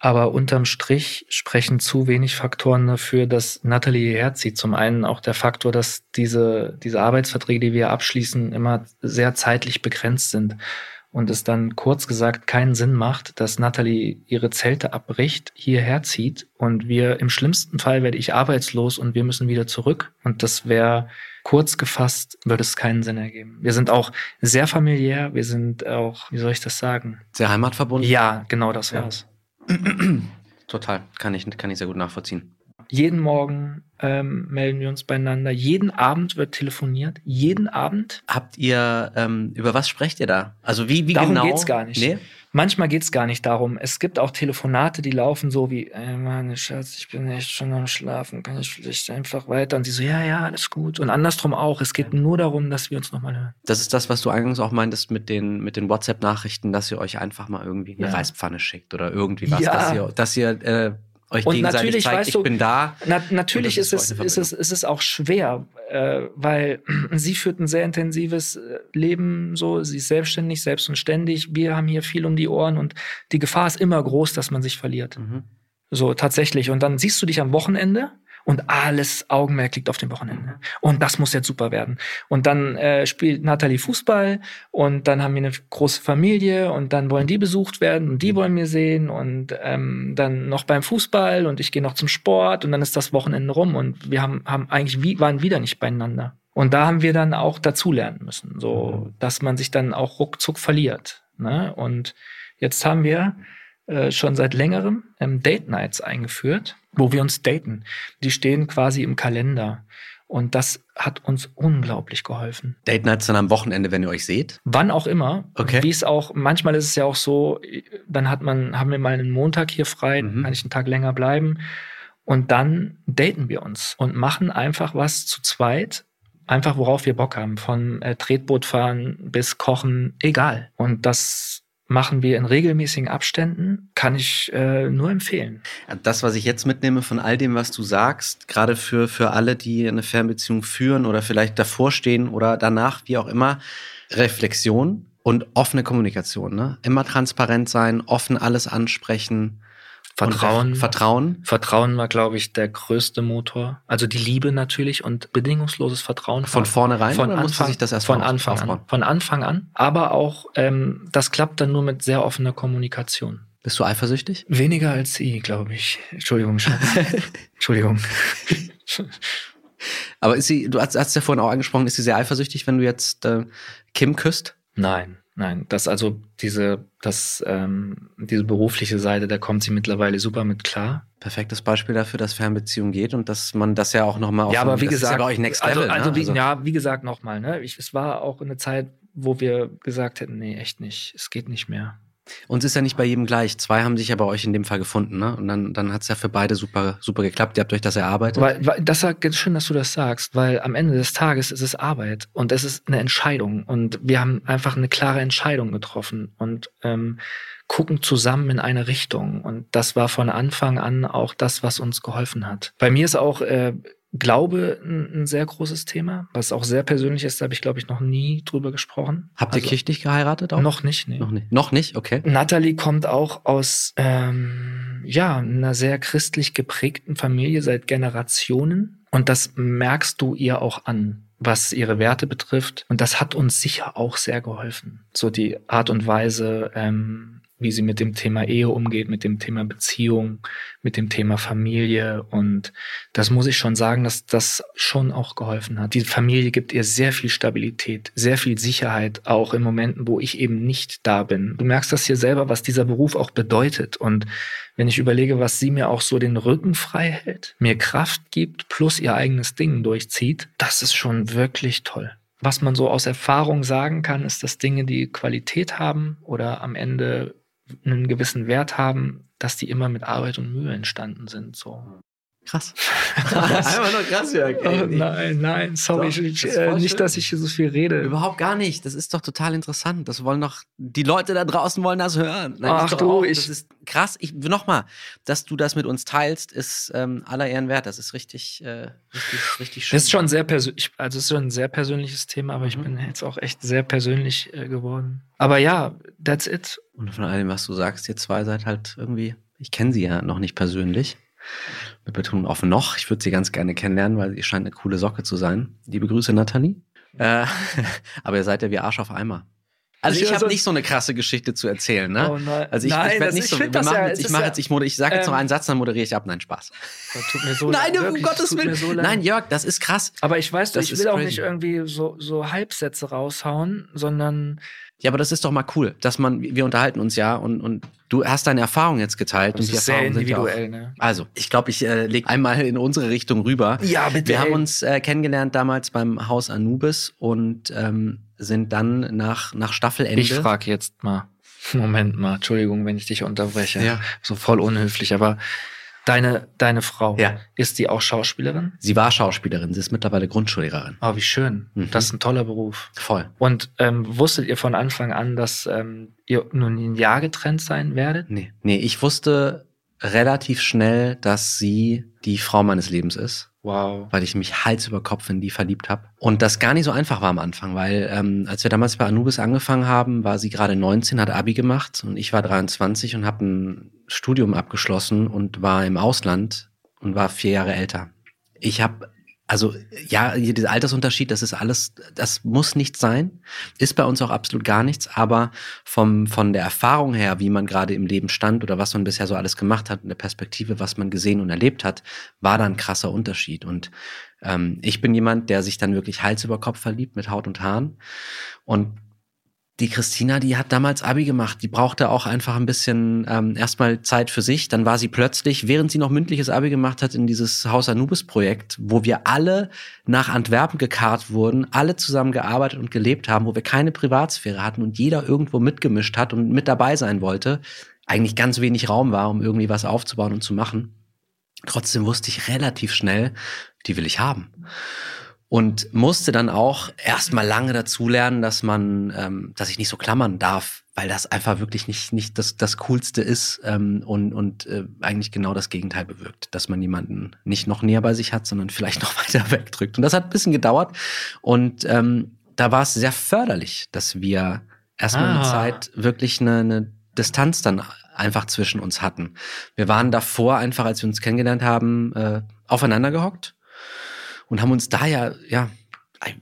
Aber unterm Strich sprechen zu wenig Faktoren dafür, dass Natalie herzieht. Zum einen auch der Faktor, dass diese, diese Arbeitsverträge, die wir abschließen, immer sehr zeitlich begrenzt sind und es dann kurz gesagt keinen Sinn macht, dass Natalie ihre Zelte abbricht, hierher zieht und wir im schlimmsten Fall werde ich arbeitslos und wir müssen wieder zurück und das wäre kurz gefasst, würde es keinen Sinn ergeben. Wir sind auch sehr familiär, wir sind auch, wie soll ich das sagen? Sehr heimatverbunden? Ja, genau das war's. Ja. Total, kann ich, kann ich sehr gut nachvollziehen. Jeden Morgen ähm, melden wir uns beieinander. Jeden Abend wird telefoniert. Jeden Abend. Habt ihr, ähm, über was sprecht ihr da? Also wie, wie darum genau? Darum geht's gar nicht. Nee? Manchmal geht's gar nicht darum. Es gibt auch Telefonate, die laufen so wie, ey Mann, Schatz, ich bin echt schon am Schlafen, kann ich vielleicht einfach weiter? Und sie so, ja, ja, alles gut. Und andersrum auch. Es geht nur darum, dass wir uns nochmal hören. Das ist das, was du eingangs auch meintest mit den, mit den WhatsApp-Nachrichten, dass ihr euch einfach mal irgendwie eine ja. Reispfanne schickt oder irgendwie was, ja. dass ihr, dass ihr äh, euch und gegenseitig zeigt, weißt du, ich bin da. Na, natürlich ist es, ist, es, ist es auch schwer, äh, weil sie führt ein sehr intensives äh, Leben, so, sie ist selbstständig, selbst und ständig. Wir haben hier viel um die Ohren und die Gefahr ist immer groß, dass man sich verliert. Mhm. So, tatsächlich. Und dann siehst du dich am Wochenende und alles Augenmerk liegt auf dem Wochenende. Und das muss jetzt super werden. Und dann äh, spielt Nathalie Fußball und dann haben wir eine große Familie und dann wollen die besucht werden und die wollen mir sehen und ähm, dann noch beim Fußball und ich gehe noch zum Sport und dann ist das Wochenende rum und wir haben, haben eigentlich wie, waren wieder nicht beieinander. Und da haben wir dann auch dazulernen müssen, so dass man sich dann auch ruckzuck verliert. Ne? Und jetzt haben wir äh, schon seit längerem ähm, Date Nights eingeführt, wo wir uns daten. Die stehen quasi im Kalender. Und das hat uns unglaublich geholfen. Date Nights dann am Wochenende, wenn ihr euch seht? Wann auch immer. Okay. Wie es auch, manchmal ist es ja auch so, dann hat man, haben wir mal einen Montag hier frei, mhm. kann ich einen Tag länger bleiben. Und dann daten wir uns und machen einfach was zu zweit, einfach worauf wir Bock haben. Von äh, Tretboot fahren bis Kochen, egal. Und das machen wir in regelmäßigen Abständen, kann ich äh, nur empfehlen. Das, was ich jetzt mitnehme von all dem, was du sagst, gerade für, für alle, die eine Fernbeziehung führen oder vielleicht davor stehen oder danach, wie auch immer, Reflexion und offene Kommunikation. Ne? Immer transparent sein, offen alles ansprechen Vertrauen. Vertrauen. Vertrauen war, glaube ich, der größte Motor. Also die Liebe natürlich und bedingungsloses Vertrauen. Von vornherein von oder musste Anfang, sich das erst von Anfang aufbauen? an. Von Anfang an. Aber auch, ähm, das klappt dann nur mit sehr offener Kommunikation. Bist du eifersüchtig? Weniger als sie, glaube ich. Entschuldigung, Schatz. Entschuldigung. Aber ist sie, du hast, hast ja vorhin auch angesprochen, ist sie sehr eifersüchtig, wenn du jetzt äh, Kim küsst? Nein, nein. Das also diese, das, ähm, diese berufliche Seite, da kommt sie mittlerweile super mit klar. Perfektes Beispiel dafür, dass Fernbeziehung geht und dass man das ja auch nochmal auf Ja, aber wie das ist gesagt, ja bei euch Next also, Level. also, ne? wie, ja, wie gesagt nochmal, ne? Ich, es war auch eine Zeit, wo wir gesagt hätten, nee, echt nicht, es geht nicht mehr. Und es ist ja nicht bei jedem gleich. Zwei haben sich ja bei euch in dem Fall gefunden, ne? Und dann, dann hat es ja für beide super, super geklappt. Ihr habt euch das erarbeitet. Weil, weil das ist ganz schön, dass du das sagst, weil am Ende des Tages ist es Arbeit und es ist eine Entscheidung und wir haben einfach eine klare Entscheidung getroffen und ähm, gucken zusammen in eine Richtung und das war von Anfang an auch das, was uns geholfen hat. Bei mir ist auch äh, Glaube ein, ein sehr großes Thema, was auch sehr persönlich ist, da habe ich glaube ich noch nie drüber gesprochen. Habt ihr Also, kirchlich geheiratet auch? Noch nicht, nee. Noch nicht. Noch nicht, okay. Natalie kommt auch aus ähm, ja, einer sehr christlich geprägten Familie seit Generationen. Und das merkst du ihr auch an, was ihre Werte betrifft. Und das hat uns sicher auch sehr geholfen. So die Art und Weise, ähm, wie sie mit dem Thema Ehe umgeht, mit dem Thema Beziehung, mit dem Thema Familie. Und das muss ich schon sagen, dass das schon auch geholfen hat. Die Familie gibt ihr sehr viel Stabilität, sehr viel Sicherheit, auch in Momenten, wo ich eben nicht da bin. Du merkst das hier selber, was dieser Beruf auch bedeutet. Und wenn ich überlege, was sie mir auch so den Rücken frei hält, mir Kraft gibt, plus ihr eigenes Ding durchzieht, das ist schon wirklich toll. Was man so aus Erfahrung sagen kann, ist, dass Dinge, die Qualität haben oder am Ende einen gewissen Wert haben, dass die immer mit Arbeit und Mühe entstanden sind. So. Krass. Einfach nur krass, Jörg. Oh, nein, nein, sorry, Doch, ich, äh, nicht, schön. dass ich hier so viel rede. Überhaupt gar nicht. Das ist doch total interessant. Das wollen doch, die Leute da draußen wollen das hören. Nein, Ach du, auch, ich- das ist krass. Ich, nochmal, dass du das mit uns teilst, ist ähm, aller Ehren wert. Das ist richtig, äh, richtig, richtig schön. Das ist schon sehr persönlich, also es ist schon ein sehr persönliches Thema, aber ich Mhm. bin jetzt auch echt sehr persönlich äh, geworden. Aber ja, that's it. Und von allem, was du sagst, ihr zwei seid halt irgendwie, ich kenne sie ja noch nicht persönlich. Mit Betonung auf noch. Ich würde sie ganz gerne kennenlernen, weil sie scheint eine coole Socke zu sein. Liebe Grüße, Nathalie. Äh, aber ihr seid ja wie Arsch auf Eimer. Also Ich ich habe nicht so eine krasse Geschichte zu erzählen, ne? Oh nein. Also ich, Nein, ich werde das- nicht ich so. Wir machen ja- jetzt, ich mache ja- jetzt, ich, moder- ich sage jetzt noch ähm, einen Satz, dann moderiere ich ab. Nein, Spaß. Das tut mir so Nein, leid. um Gottes Willen. so. Nein, Jörg, das ist krass. Aber ich weiß, Das ich will auch crazy. nicht irgendwie so, so Halbsätze raushauen, sondern Ja, aber das ist doch mal cool, dass man, wir unterhalten uns ja und, und du hast deine Erfahrung jetzt geteilt. das und die ist sehr Erfahrungen sind ja auch- individuell. Ne? Also, ich glaube, ich äh, lege einmal in unsere Richtung rüber. Ja, bitte. Wir haben uns äh, kennengelernt damals beim Haus Anubis und ähm, sind dann nach, nach Staffelende. Ich frage jetzt mal. Moment mal, Entschuldigung, wenn ich dich unterbreche. Ja. So voll unhöflich, aber deine, deine Frau, Ja. ist die auch Schauspielerin? Sie war Schauspielerin, sie ist mittlerweile Grundschullehrerin. Oh, wie schön. Mhm. Das ist ein toller Beruf. Voll. Und ähm, wusstet ihr von Anfang an, dass ähm, ihr nur ein Jahr getrennt sein werdet? Nee. Nee, ich wusste relativ schnell, dass sie die Frau meines Lebens ist. Wow. weil ich mich Hals über Kopf in die verliebt habe. Und das gar nicht so einfach war am Anfang, weil ähm, als wir damals bei Anubis angefangen haben, war sie gerade 19, hat Abi gemacht und ich war 23 und habe ein Studium abgeschlossen und war im Ausland und war vier Jahre älter. Ich habe also ja, dieser Altersunterschied, das ist alles, das muss nicht sein, ist bei uns auch absolut gar nichts, aber vom, von der Erfahrung her, wie man gerade im Leben stand oder was man bisher so alles gemacht hat, in der Perspektive, was man gesehen und erlebt hat, war da ein krasser Unterschied. Und ähm, ich bin jemand, der sich dann wirklich Hals über Kopf verliebt mit Haut und Haaren. Und die Christina, die hat damals Abi gemacht. Die brauchte auch einfach ein bisschen ähm, erstmal Zeit für sich. Dann war sie plötzlich, während sie noch mündliches Abi gemacht hat, in dieses Haus Anubis-Projekt, wo wir alle nach Antwerpen gekarrt wurden, alle zusammen gearbeitet und gelebt haben, wo wir keine Privatsphäre hatten und jeder irgendwo mitgemischt hat und mit dabei sein wollte. Eigentlich ganz wenig Raum war, um irgendwie was aufzubauen und zu machen. Trotzdem wusste ich relativ schnell, die will ich haben und musste dann auch erstmal lange dazulernen, dass man, ähm, dass ich nicht so klammern darf, weil das einfach wirklich nicht nicht das das coolste ist ähm, und und äh, eigentlich genau das Gegenteil bewirkt, dass man jemanden nicht noch näher bei sich hat, sondern vielleicht noch weiter wegdrückt. Und das hat ein bisschen gedauert und ähm, da war es sehr förderlich, dass wir erstmal eine Ah. Zeit wirklich eine, eine Distanz dann einfach zwischen uns hatten. Wir waren davor einfach, als wir uns kennengelernt haben, äh, aufeinander gehockt und haben uns da ja, ja,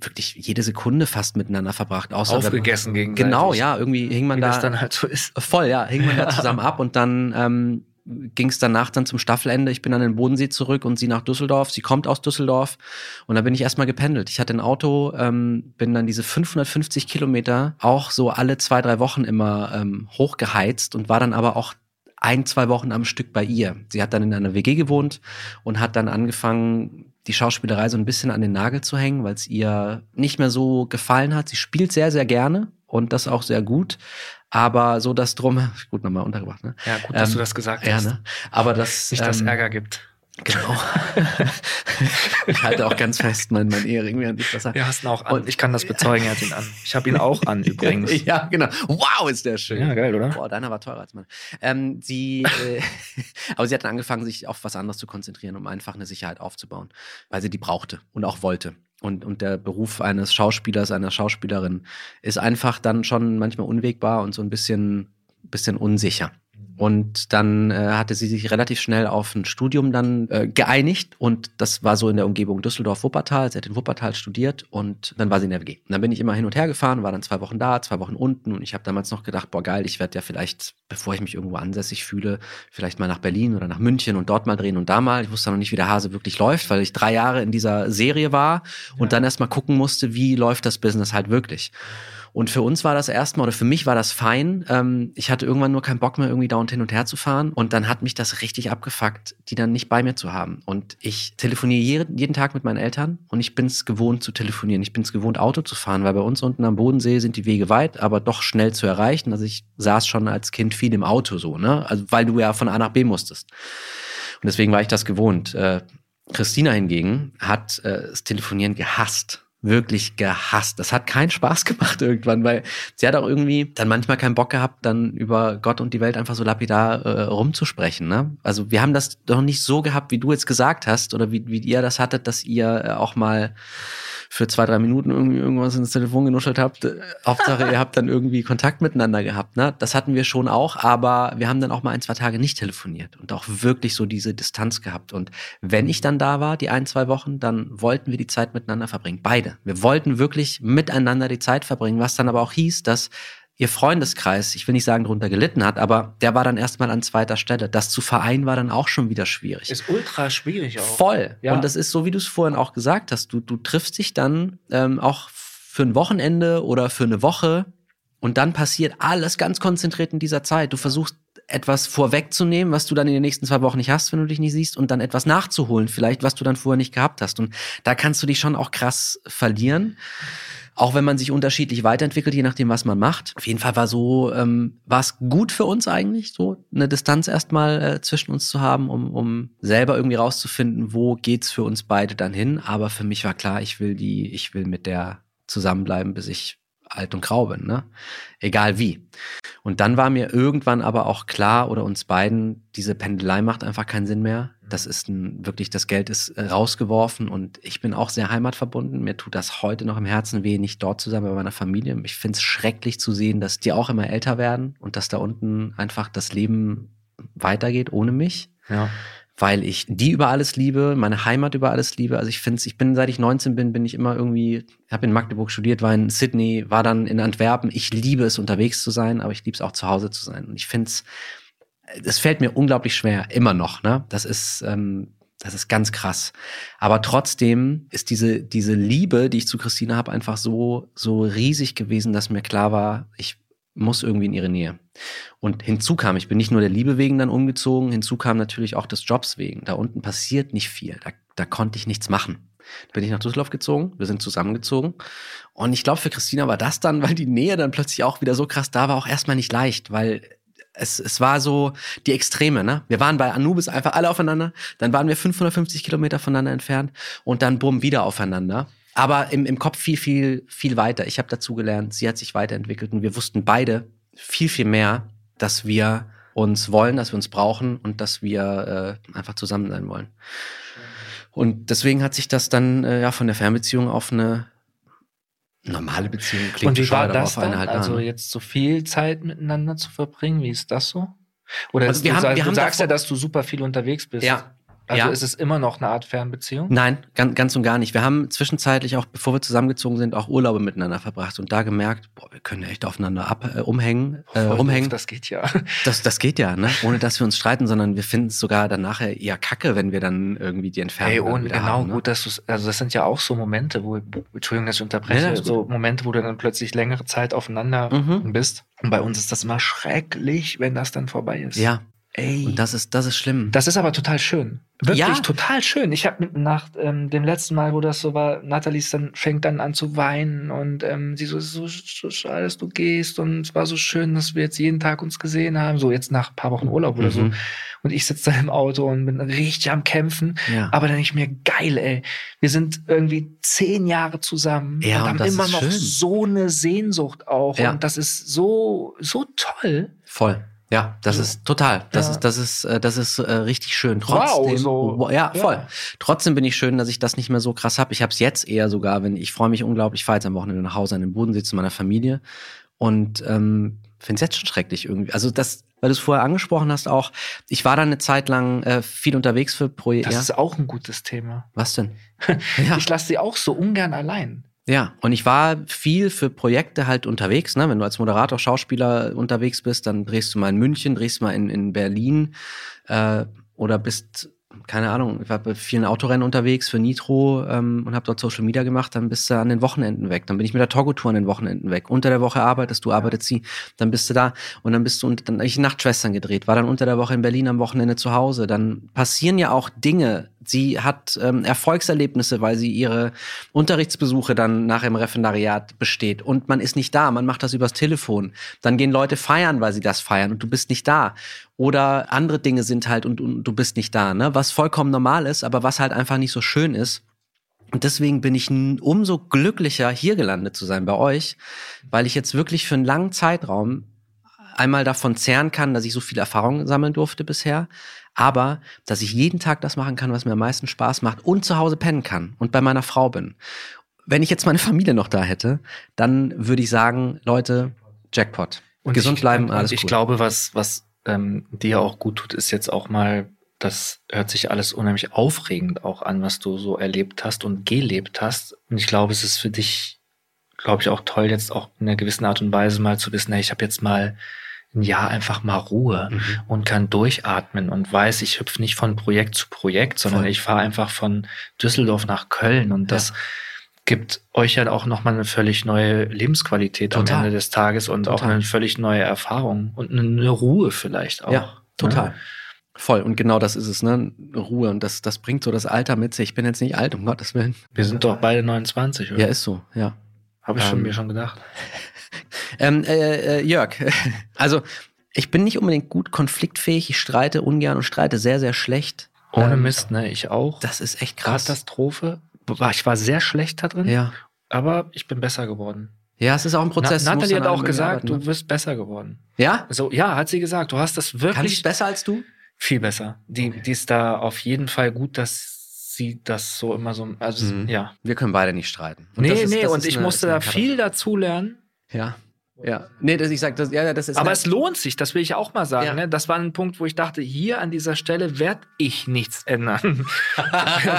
wirklich jede Sekunde fast miteinander verbracht. Außer Aufgegessen gegen Genau, ja, irgendwie hing man Wie da. das dann halt so ist. Voll, ja, hing man da zusammen ab und dann ähm, ging es danach dann zum Staffelende. Ich bin an den Bodensee zurück und sie nach Düsseldorf. Sie kommt aus Düsseldorf und da bin ich erstmal gependelt. Ich hatte ein Auto, ähm, bin dann diese 550 Kilometer auch so alle zwei, drei Wochen immer ähm, hochgeheizt und war dann aber auch ein, zwei Wochen am Stück bei ihr. Sie hat dann in einer WG gewohnt und hat dann angefangen, die Schauspielerei so ein bisschen an den Nagel zu hängen, weil es ihr nicht mehr so gefallen hat. Sie spielt sehr, sehr gerne und das auch sehr gut. Aber so das drum, gut nochmal untergebracht, ne? Ja, gut, dass ähm, du das gesagt ja, hast. Ne? Aber das. Nicht, dass ähm, Ärger gibt. Genau. ich halte auch ganz fest mein, mein Ehering, während ich das sage. Ja, hast ihn auch an. Und ich kann das bezeugen, er hat ihn an. Ich habe ihn auch an übrigens. ja, genau. Wow, ist der schön. Ja, geil, oder? Boah, deiner war teurer als mein. Ähm, sie, äh, aber sie hat dann angefangen, sich auf was anderes zu konzentrieren, um einfach eine Sicherheit aufzubauen, weil sie die brauchte und auch wollte. Und, und der Beruf eines Schauspielers, einer Schauspielerin ist einfach dann schon manchmal unwegbar und so ein bisschen, bisschen unsicher. Und dann äh, hatte sie sich relativ schnell auf ein Studium dann äh, geeinigt und das war so in der Umgebung Düsseldorf-Wuppertal. Sie hat in Wuppertal studiert und dann war sie in der WG. Und dann bin ich immer hin und her gefahren, war dann zwei Wochen da, zwei Wochen unten und ich habe damals noch gedacht, boah geil, ich werde ja vielleicht, bevor ich mich irgendwo ansässig fühle, vielleicht mal nach Berlin oder nach München und dort mal drehen und da mal. Ich wusste noch nicht, wie der Hase wirklich läuft, weil ich drei Jahre in dieser Serie war und ja. dann erst mal gucken musste, wie läuft das Business halt wirklich. Und für uns war das erstmal, oder für mich war das fein. Ähm, ich hatte irgendwann nur keinen Bock mehr, irgendwie da und hin und her zu fahren. Und dann hat mich das richtig abgefuckt, die dann nicht bei mir zu haben. Und ich telefoniere jeden Tag mit meinen Eltern und ich bin es gewohnt zu telefonieren. Ich bin es gewohnt, Auto zu fahren, weil bei uns unten am Bodensee sind die Wege weit, aber doch schnell zu erreichen. Also ich saß schon als Kind viel im Auto so, ne? Also weil du ja von A nach B musstest. Und deswegen war ich das gewohnt. Äh, Christina hingegen hat äh, das Telefonieren gehasst wirklich gehasst. Das hat keinen Spaß gemacht irgendwann, weil sie hat auch irgendwie dann manchmal keinen Bock gehabt, dann über Gott und die Welt einfach so lapidar äh, rumzusprechen. Ne? Also wir haben das doch nicht so gehabt, wie du jetzt gesagt hast oder wie, wie ihr das hattet, dass ihr äh, auch mal für zwei, drei Minuten irgendwie irgendwas ins Telefon genuschelt habt. Hauptsache, ihr habt dann irgendwie Kontakt miteinander gehabt. Ne? Das hatten wir schon auch, aber wir haben dann auch mal ein, zwei Tage nicht telefoniert und auch wirklich so diese Distanz gehabt. Und wenn ich dann da war, die ein, zwei Wochen, dann wollten wir die Zeit miteinander verbringen. Beide. Wir wollten wirklich miteinander die Zeit verbringen, was dann aber auch hieß, dass ihr Freundeskreis, ich will nicht sagen, darunter gelitten hat, aber der war dann erstmal an zweiter Stelle. Das zu vereinen war dann auch schon wieder schwierig. Ist ultra schwierig auch. Voll. Ja. Und das ist so, wie du es vorhin auch gesagt hast. Du, du triffst dich dann ähm, auch für ein Wochenende oder für eine Woche und dann passiert alles ganz konzentriert in dieser Zeit. Du versuchst etwas vorwegzunehmen, was du dann in den nächsten zwei Wochen nicht hast, wenn du dich nicht siehst, und dann etwas nachzuholen, vielleicht, was du dann vorher nicht gehabt hast. Und da kannst du dich schon auch krass verlieren. Auch wenn man sich unterschiedlich weiterentwickelt, je nachdem, was man macht. Auf jeden Fall war so, ähm, war es gut für uns eigentlich, so eine Distanz erstmal äh, zwischen uns zu haben, um, um selber irgendwie rauszufinden, wo geht's für uns beide dann hin. Aber für mich war klar, ich will die, ich will mit der zusammenbleiben, bis ich alt und grau bin, ne? Egal wie. Und dann war mir irgendwann aber auch klar, oder uns beiden, diese Pendelei macht einfach keinen Sinn mehr. Das ist ein, wirklich, das Geld ist äh, rausgeworfen und ich bin auch sehr heimatverbunden. Mir tut das heute noch im Herzen weh, nicht dort zu sein bei meiner Familie. Ich finde es schrecklich zu sehen, dass die auch immer älter werden und dass da unten einfach das Leben weitergeht ohne mich. Ja weil ich die über alles liebe, meine Heimat über alles liebe. Also ich finde ich bin, seit ich 19 bin, bin ich immer irgendwie, habe in Magdeburg studiert, war in Sydney, war dann in Antwerpen. Ich liebe es, unterwegs zu sein, aber ich liebe es auch zu Hause zu sein. Und ich finde es, es fällt mir unglaublich schwer, immer noch. Ne? Das ist, ähm, das ist ganz krass. Aber trotzdem ist diese, diese Liebe, die ich zu Christina habe, einfach so, so riesig gewesen, dass mir klar war, ich muss irgendwie in ihre Nähe. Und hinzu kam, ich bin nicht nur der Liebe wegen dann umgezogen, hinzu kam natürlich auch des Jobs wegen. Da unten passiert nicht viel, da, da konnte ich nichts machen. Da bin ich nach Düsseldorf gezogen, wir sind zusammengezogen. Und ich glaube, für Christina war das dann, weil die Nähe dann plötzlich auch wieder so krass da war, auch erstmal nicht leicht, weil es, es war so die Extreme, ne? Wir waren bei Anubis einfach alle aufeinander, dann waren wir 550 Kilometer voneinander entfernt und dann bumm wieder aufeinander aber im, im Kopf viel, viel, viel weiter. Ich habe dazugelernt, sie hat sich weiterentwickelt und wir wussten beide viel, viel mehr, dass wir uns wollen, dass wir uns brauchen und dass wir äh, einfach zusammen sein wollen. Und deswegen hat sich das dann äh, ja von der Fernbeziehung auf eine normale Beziehung klingt Und wie war das dann? Halt also jetzt so viel Zeit miteinander zu verbringen, wie ist das so? Oder Also wir du, haben- wir du haben sagst ja, davor- dass du super viel unterwegs bist. Ja. Also Ja. ist es immer noch eine Art Fernbeziehung? Nein, ganz, ganz und gar nicht. Wir haben zwischenzeitlich auch, bevor wir zusammengezogen sind, auch Urlaube miteinander verbracht und da gemerkt, boah, wir können echt aufeinander ab, äh, umhängen, äh, doof, Das geht ja. Das, das geht ja, ne? Ohne dass wir uns streiten, sondern wir finden es sogar dann nachher eher kacke, wenn wir dann irgendwie die Entfernung Ey, und genau, haben, ne? gut, dass du also das sind ja auch so Momente, wo, Entschuldigung, dass ich unterbreche, Ja, so Momente, wo du dann plötzlich längere Zeit aufeinander Mhm. bist. Und bei uns ist das immer schrecklich, wenn das dann vorbei ist. Ja, Ey. und das ist, das ist schlimm. Das ist aber total schön. Wirklich Ja. total schön. Ich habe nach ähm, dem letzten Mal, wo das so war, Nathalie dann, fängt dann an zu weinen und ähm, sie so, so, so schade, dass du gehst und es war so schön, dass wir jetzt jeden Tag uns gesehen haben, so jetzt nach ein paar Wochen Urlaub oder so. Mhm. Und ich sitze da im Auto und bin richtig am Kämpfen. Ja. Aber dann ich mir, geil, ey. Wir sind irgendwie zehn Jahre zusammen Ja, und und haben immer noch schön. so eine Sehnsucht auch. Ja. Und das ist so, so toll. Voll. Ja, das So. ist total. Das Ja. ist, das ist, äh, das ist äh, richtig schön. Trotzdem, so. Wow, ja, Ja. voll. Trotzdem bin ich schön, dass ich das nicht mehr so krass habe. Ich habe es jetzt eher sogar, wenn ich freue mich unglaublich. Ich fahre jetzt am Wochenende nach Hause an den Bodensee zu meiner Familie und ähm, finde es jetzt schon schrecklich irgendwie. Also das, weil du es vorher angesprochen hast, auch. Ich war da eine Zeit lang äh, viel unterwegs für Projekte. Das Ja. ist auch ein gutes Thema. Was denn? ja. Ich lasse sie auch so ungern allein. Ja, und ich war viel für Projekte halt unterwegs. Ne? Wenn du als Moderator, Schauspieler unterwegs bist, dann drehst du mal in München, drehst mal in, in Berlin äh, oder bist, keine Ahnung, ich war bei vielen Autorennen unterwegs für Nitro ähm, und habe dort Social Media gemacht. Dann bist du an den Wochenenden weg. Dann bin ich mit der Togo-Tour an den Wochenenden weg. Unter der Woche arbeitest du, arbeitet sie. Dann bist du da und dann bist du, und dann hab ich Nachtschwestern gedreht, war dann unter der Woche in Berlin am Wochenende zu Hause. Dann passieren ja auch Dinge. Sie hat ähm, Erfolgserlebnisse, weil sie ihre Unterrichtsbesuche dann nach dem Referendariat besteht und man ist nicht da, man macht das übers Telefon. Dann gehen Leute feiern, weil sie das feiern und du bist nicht da. Oder andere Dinge sind halt und, und du bist nicht da, ne? Was vollkommen normal ist, aber was halt einfach nicht so schön ist. Und deswegen bin ich umso glücklicher, hier gelandet zu sein bei euch, weil ich jetzt wirklich für einen langen Zeitraum einmal davon zehren kann, dass ich so viel Erfahrung sammeln durfte bisher, aber dass ich jeden Tag das machen kann, was mir am meisten Spaß macht und zu Hause pennen kann und bei meiner Frau bin. Wenn ich jetzt meine Familie noch da hätte, dann würde ich sagen, Leute, Jackpot. Gesund ich, bleiben, und, alles und ich gut. glaube, was, was ähm, dir auch gut tut, ist jetzt auch mal, das hört sich alles unheimlich aufregend auch an, was du so erlebt hast und gelebt hast. Und ich glaube, es ist für dich, glaube ich, auch toll, jetzt auch in einer gewissen Art und Weise mal zu wissen, hey, ich habe jetzt mal ein Jahr einfach mal Ruhe Mhm. und kann durchatmen und weiß, ich hüpfe nicht von Projekt zu Projekt, sondern Voll. ich fahre einfach von Düsseldorf nach Köln und das Ja. gibt euch ja auch nochmal eine völlig neue Lebensqualität Total. am Ende des Tages und auch Total. eine völlig neue Erfahrung und eine, Ruhe vielleicht auch. Ja, total. Ne? Voll. Und genau das ist es, ne? Ruhe. Und das, das bringt so das Alter mit sich. Ich bin jetzt nicht alt, um Gottes Willen. Wir sind doch beide 29, oder? Ja, ist so, ja. Habe ich schon, ähm, mir schon gedacht. Ähm, äh, äh, Jörg, also ich bin nicht unbedingt gut konfliktfähig. Ich streite ungern und streite sehr, sehr schlecht. Ohne ähm, Mist, ne? Ich auch. Das ist echt krass. Katastrophe. Ich war sehr schlecht da drin, Ja. aber ich bin besser geworden. Ja, es ist auch ein Prozess. Na, Nathalie hat auch gesagt, arbeiten, ne? du wirst besser geworden. Ja? So, ja, hat sie gesagt. Du hast das Kann wirklich ich besser als du? viel besser. Die, die ist da auf jeden Fall gut, dass sie das so immer so, also Mhm. ja. Wir können beide nicht streiten. Und nee, ist- nee, und ich eine- musste da viel dazu lernen. Ja. Ja. Nee, das, ich sag, das, ja, das ist. Aber eine- es lohnt sich, das will ich auch mal sagen. Ja. Ne? Das war ein Punkt, wo ich dachte, hier an dieser Stelle werde ich nichts ändern.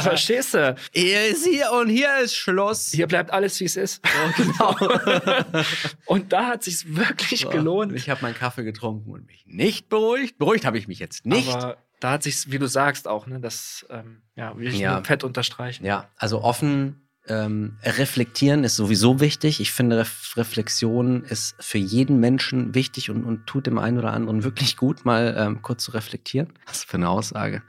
Verstehst du? Hier ist hier und hier ist Schluss. Hier bleibt alles, wie es ist. genau. Und da hat sich's wirklich So, gelohnt. Ich habe meinen Kaffee getrunken und mich nicht beruhigt. Beruhigt habe ich mich jetzt nicht. Aber da hat sich's, wie du sagst, auch, ne, das ähm, ja, will ich Ja. nur fett unterstreichen. Ja, also offen ähm, reflektieren ist sowieso wichtig. Ich finde, Ref Reflexion ist für jeden Menschen wichtig und, und tut dem einen oder anderen wirklich gut, mal ähm, kurz zu reflektieren. Was für eine Aussage.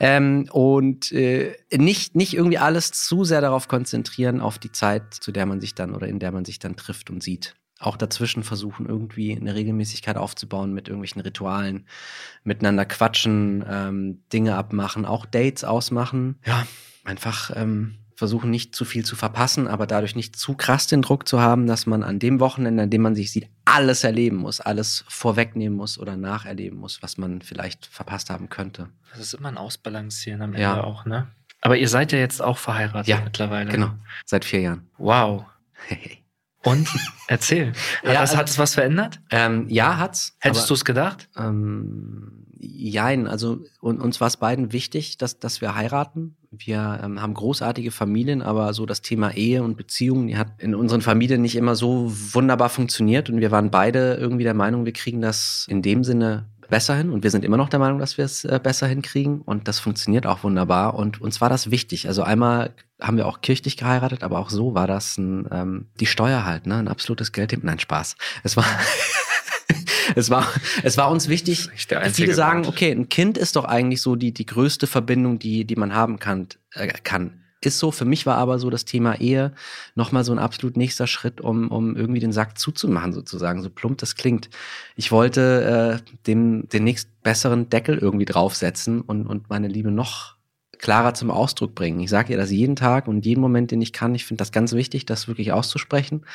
Ähm, und äh, nicht, nicht irgendwie alles zu sehr darauf konzentrieren, auf die Zeit, zu der man sich dann oder in der man sich dann trifft und sieht. Auch dazwischen versuchen, irgendwie eine Regelmäßigkeit aufzubauen mit irgendwelchen Ritualen, miteinander quatschen, ähm, Dinge abmachen, auch Dates ausmachen. Ja, einfach ähm, versuchen, nicht zu viel zu verpassen, aber dadurch nicht zu krass den Druck zu haben, dass man an dem Wochenende, an dem man sich sieht, alles erleben muss, alles vorwegnehmen muss oder nacherleben muss, was man vielleicht verpasst haben könnte. Das ist immer ein Ausbalancieren am Ende Ja. auch, ne? Aber ihr seid ja jetzt auch verheiratet Ja, mittlerweile. Genau, seit vier Jahren. Wow. Und erzähl. Hat, Ja, das, also- hat es was verändert? Ähm, ja, hat's. Hättest du es gedacht? Ähm, jein, also und, uns war es beiden wichtig, dass, dass wir heiraten. Wir ähm, haben großartige Familien, aber so das Thema Ehe und Beziehungen, die hat in unseren Familien nicht immer so wunderbar funktioniert und wir waren beide irgendwie der Meinung, wir kriegen das in dem Sinne besser hin und wir sind immer noch der Meinung, dass wir es äh, besser hinkriegen und das funktioniert auch wunderbar und uns war das wichtig. Also einmal haben wir auch kirchlich geheiratet, aber auch so war das ein, ähm, die Steuer halt, ne, ein absolutes Geld. Nein, Spaß. Es war es war es war uns wichtig. Einzige Viele sagen, okay, ein Kind ist doch eigentlich so die die größte Verbindung, die die man haben kann äh, kann. Ist so, für mich war aber so das Thema Ehe nochmal so ein absolut nächster Schritt, um, um irgendwie den Sack zuzumachen, sozusagen, so plump das klingt. Ich wollte äh, dem den nächst besseren Deckel irgendwie draufsetzen und, und meine Liebe noch klarer zum Ausdruck bringen. Ich sage ihr das jeden Tag und jeden Moment, den ich kann. Ich finde das ganz wichtig, das wirklich auszusprechen.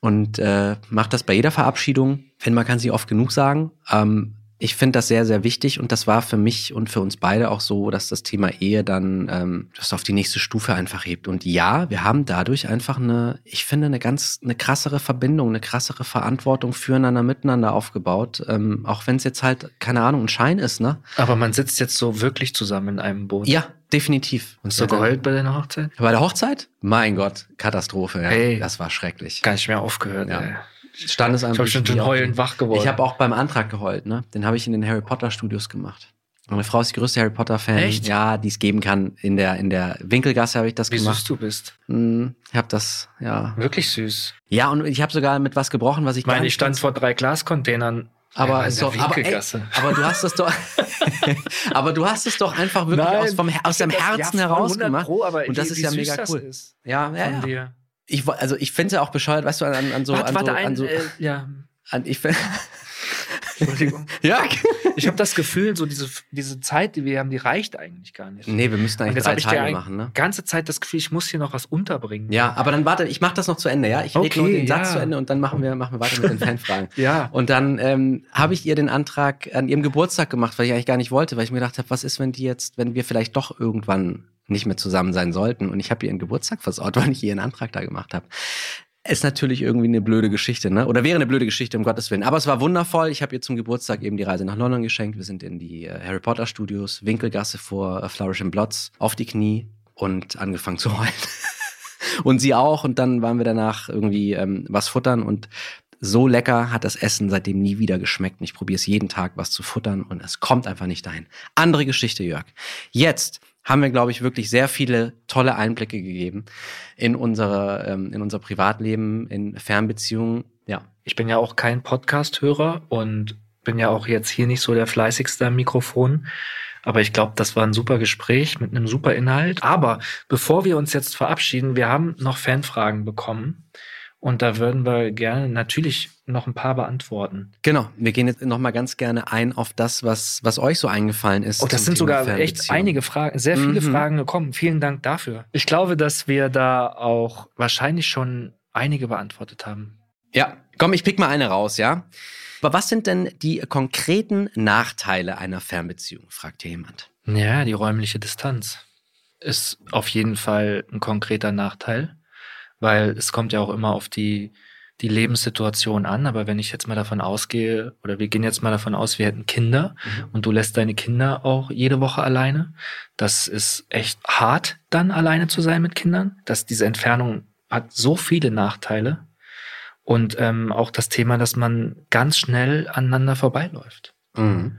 Und äh, mache das bei jeder Verabschiedung. Wenn man kann sie oft genug sagen. Ähm, ich finde das sehr, sehr wichtig und das war für mich und für uns beide auch so, dass das Thema Ehe dann ähm, das auf die nächste Stufe einfach hebt. Und ja, wir haben dadurch einfach eine, ich finde, eine ganz, eine krassere Verbindung, eine krassere Verantwortung füreinander, miteinander aufgebaut. Ähm, auch wenn es jetzt halt, keine Ahnung, ein Schein ist, ne? Aber man sitzt jetzt so wirklich zusammen in einem Boot. Ja, definitiv. Hast du geheult bei deiner Hochzeit? Bei der Hochzeit? Mein Gott, Katastrophe. Ja. Hey. Das war schrecklich. Gar nicht mehr aufgehört. Ja. ey. Standesamt. Ich habe schon schon heulend wach geworden. Ich habe auch beim Antrag geheult, ne? Den habe ich in den Harry Potter Studios gemacht. Meine Frau ist die größte Harry Potter Fan, Echt? ja, die es geben kann. In der in der Winkelgasse habe ich das Wie süß gemacht. du bist. Hm, Ich habe das, ja, Wirklich süß. ja, und ich habe sogar mit was gebrochen, was ich Ich meine, ich stand vor drei Glascontainern. aber Ja, in so, der aber, ey, Winkelgasse. aber du hast es doch, aber du hast es doch einfach wirklich Nein, aus, vom, aus deinem Herzen heraus 100 gemacht. Pro, Und das wie- ist wie ja süß mega cool. Ist Ja, ja, ja. dir. Ich, also ich finde es ja auch bescheuert, weißt du, an, an so, warte, an warte, so, ein, an so, äh, ja, an, ich find- Entschuldigung. ja. Ich habe das Gefühl, so diese, diese Zeit, die wir haben, die reicht eigentlich gar nicht. Nee, wir müssten Und eigentlich drei die machen, ne? ganze Zeit das Gefühl, ich muss hier noch was unterbringen. Ja, aber dann warte, ich mache das noch zu Ende, ja? Ich rede Okay, nur den Satz ja. zu Ende und dann machen wir, machen wir weiter mit den Fanfragen. Ja. Und dann ähm, habe ich ihr den Antrag an ihrem Geburtstag gemacht, weil ich eigentlich gar nicht wollte, weil ich mir gedacht habe, was ist, wenn die jetzt, wenn wir vielleicht doch irgendwann nicht mehr zusammen sein sollten und ich habe ihr ihren Geburtstag versaut, weil ich ihren Antrag da gemacht habe. Ist natürlich irgendwie eine blöde Geschichte, ne? Oder wäre eine blöde Geschichte, um Gottes Willen. Aber es war wundervoll. Ich habe ihr zum Geburtstag eben die Reise nach London geschenkt. Wir sind in die äh, Harry Potter Studios, Winkelgasse vor äh, Flourish and Blots, auf die Knie und angefangen zu heulen. und sie auch. Und dann waren wir danach irgendwie ähm, was futtern und so lecker hat das Essen seitdem nie wieder geschmeckt. Und ich probiere es jeden Tag, was zu futtern und es kommt einfach nicht dahin. Andere Geschichte, Jörg. Jetzt haben wir, glaube ich, wirklich sehr viele tolle Einblicke gegeben in unsere, ähm, in unser Privatleben, in Fernbeziehungen. Ja. Ich bin ja auch kein Podcast-Hörer und bin ja auch jetzt hier nicht so der fleißigste am Mikrofon. Aber ich glaube, das war ein super Gespräch mit einem super Inhalt. Aber bevor wir uns jetzt verabschieden, wir haben noch Fanfragen bekommen. Und da würden wir gerne natürlich noch ein paar beantworten. Genau. Wir gehen jetzt nochmal ganz gerne ein auf das, was, was euch so eingefallen ist. Oh, das sind Thema sogar echt einige Fragen, sehr viele Mhm. Fragen gekommen. Vielen Dank dafür. Ich glaube, dass wir da auch wahrscheinlich schon einige beantwortet haben. Ja, komm, ich pick mal eine raus, ja? Aber was sind denn die konkreten Nachteile einer Fernbeziehung, fragt hier jemand. Ja, die räumliche Distanz ist auf jeden Fall ein konkreter Nachteil, weil es kommt ja auch immer auf die, die Lebenssituation an. Aber wenn ich jetzt mal davon ausgehe, oder wir gehen jetzt mal davon aus, wir hätten Kinder und du lässt deine Kinder auch jede Woche alleine, das ist echt hart, dann alleine zu sein mit Kindern. Dass diese Entfernung hat so viele Nachteile. Und ähm, auch das Thema, dass man ganz schnell aneinander vorbeiläuft. Mhm.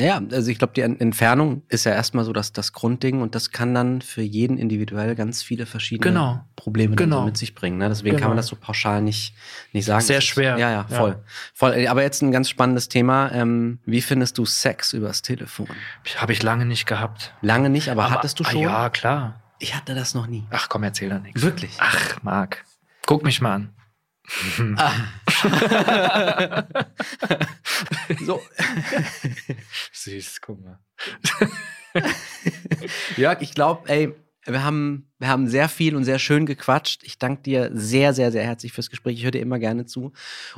Ja, also ich glaube, die En- Entfernung ist ja erstmal so das, das Grundding und das kann dann für jeden individuell ganz viele verschiedene Genau. Probleme Genau. so mit sich bringen. Ne? Deswegen kann Genau. man das so pauschal nicht, nicht sagen. Sehr schwer. Ja, ja, Ja. voll. voll. Aber jetzt ein ganz spannendes Thema. Ähm, wie findest du Sex übers Telefon? Habe ich lange nicht gehabt. Lange nicht, aber, Aber- hattest du ah, schon? Ja, klar. Ich hatte das noch nie. Ach komm, erzähl da nichts. Wirklich? Ach, Marc. Guck mich mal an. Ah. so. Süß, guck mal. Jörg, ich glaube, ey, Wir haben, wir haben sehr viel und sehr schön gequatscht. Ich danke dir sehr, sehr, sehr herzlich fürs Gespräch. Ich höre dir immer gerne zu.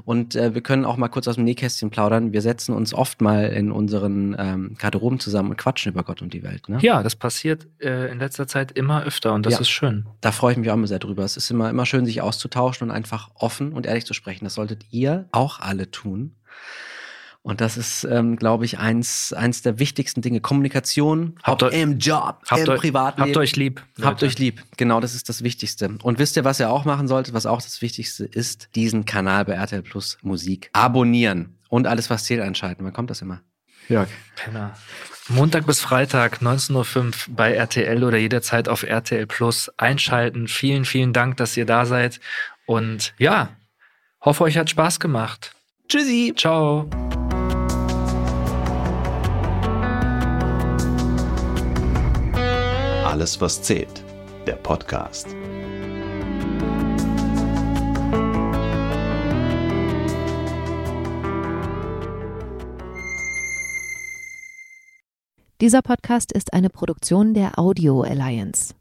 Und äh, wir können auch mal kurz aus dem Nähkästchen plaudern. Wir setzen uns oft mal in unseren ähm, Garderoben zusammen und quatschen über Gott und die Welt. Ne? Ja, das passiert äh, in letzter Zeit immer öfter und das Ja. ist schön. Da freue ich mich auch immer sehr drüber. Es ist immer, immer schön, sich auszutauschen und einfach offen und ehrlich zu sprechen. Das solltet ihr auch alle tun. Und das ist, ähm, glaube ich, eins, eins der wichtigsten Dinge. Kommunikation, Habt ob euch- im Job, Habt, im eu Privatleben. habt euch lieb. Habt Leute. euch lieb. Genau, das ist das Wichtigste. Und wisst ihr, was ihr auch machen solltet, was auch das Wichtigste ist? Diesen Kanal bei RTL Plus Musik abonnieren und alles, was zählt, einschalten. Wann kommt das immer? Jörg. Penner. Montag bis Freitag, 19.05 Uhr bei RTL oder jederzeit auf RTL Plus einschalten. Vielen, vielen Dank, dass ihr da seid. Und ja, hoffe, euch hat Spaß gemacht. Tschüssi. Ciao. Alles, was zählt. Der Podcast. Dieser Podcast ist eine Produktion der Audio Alliance.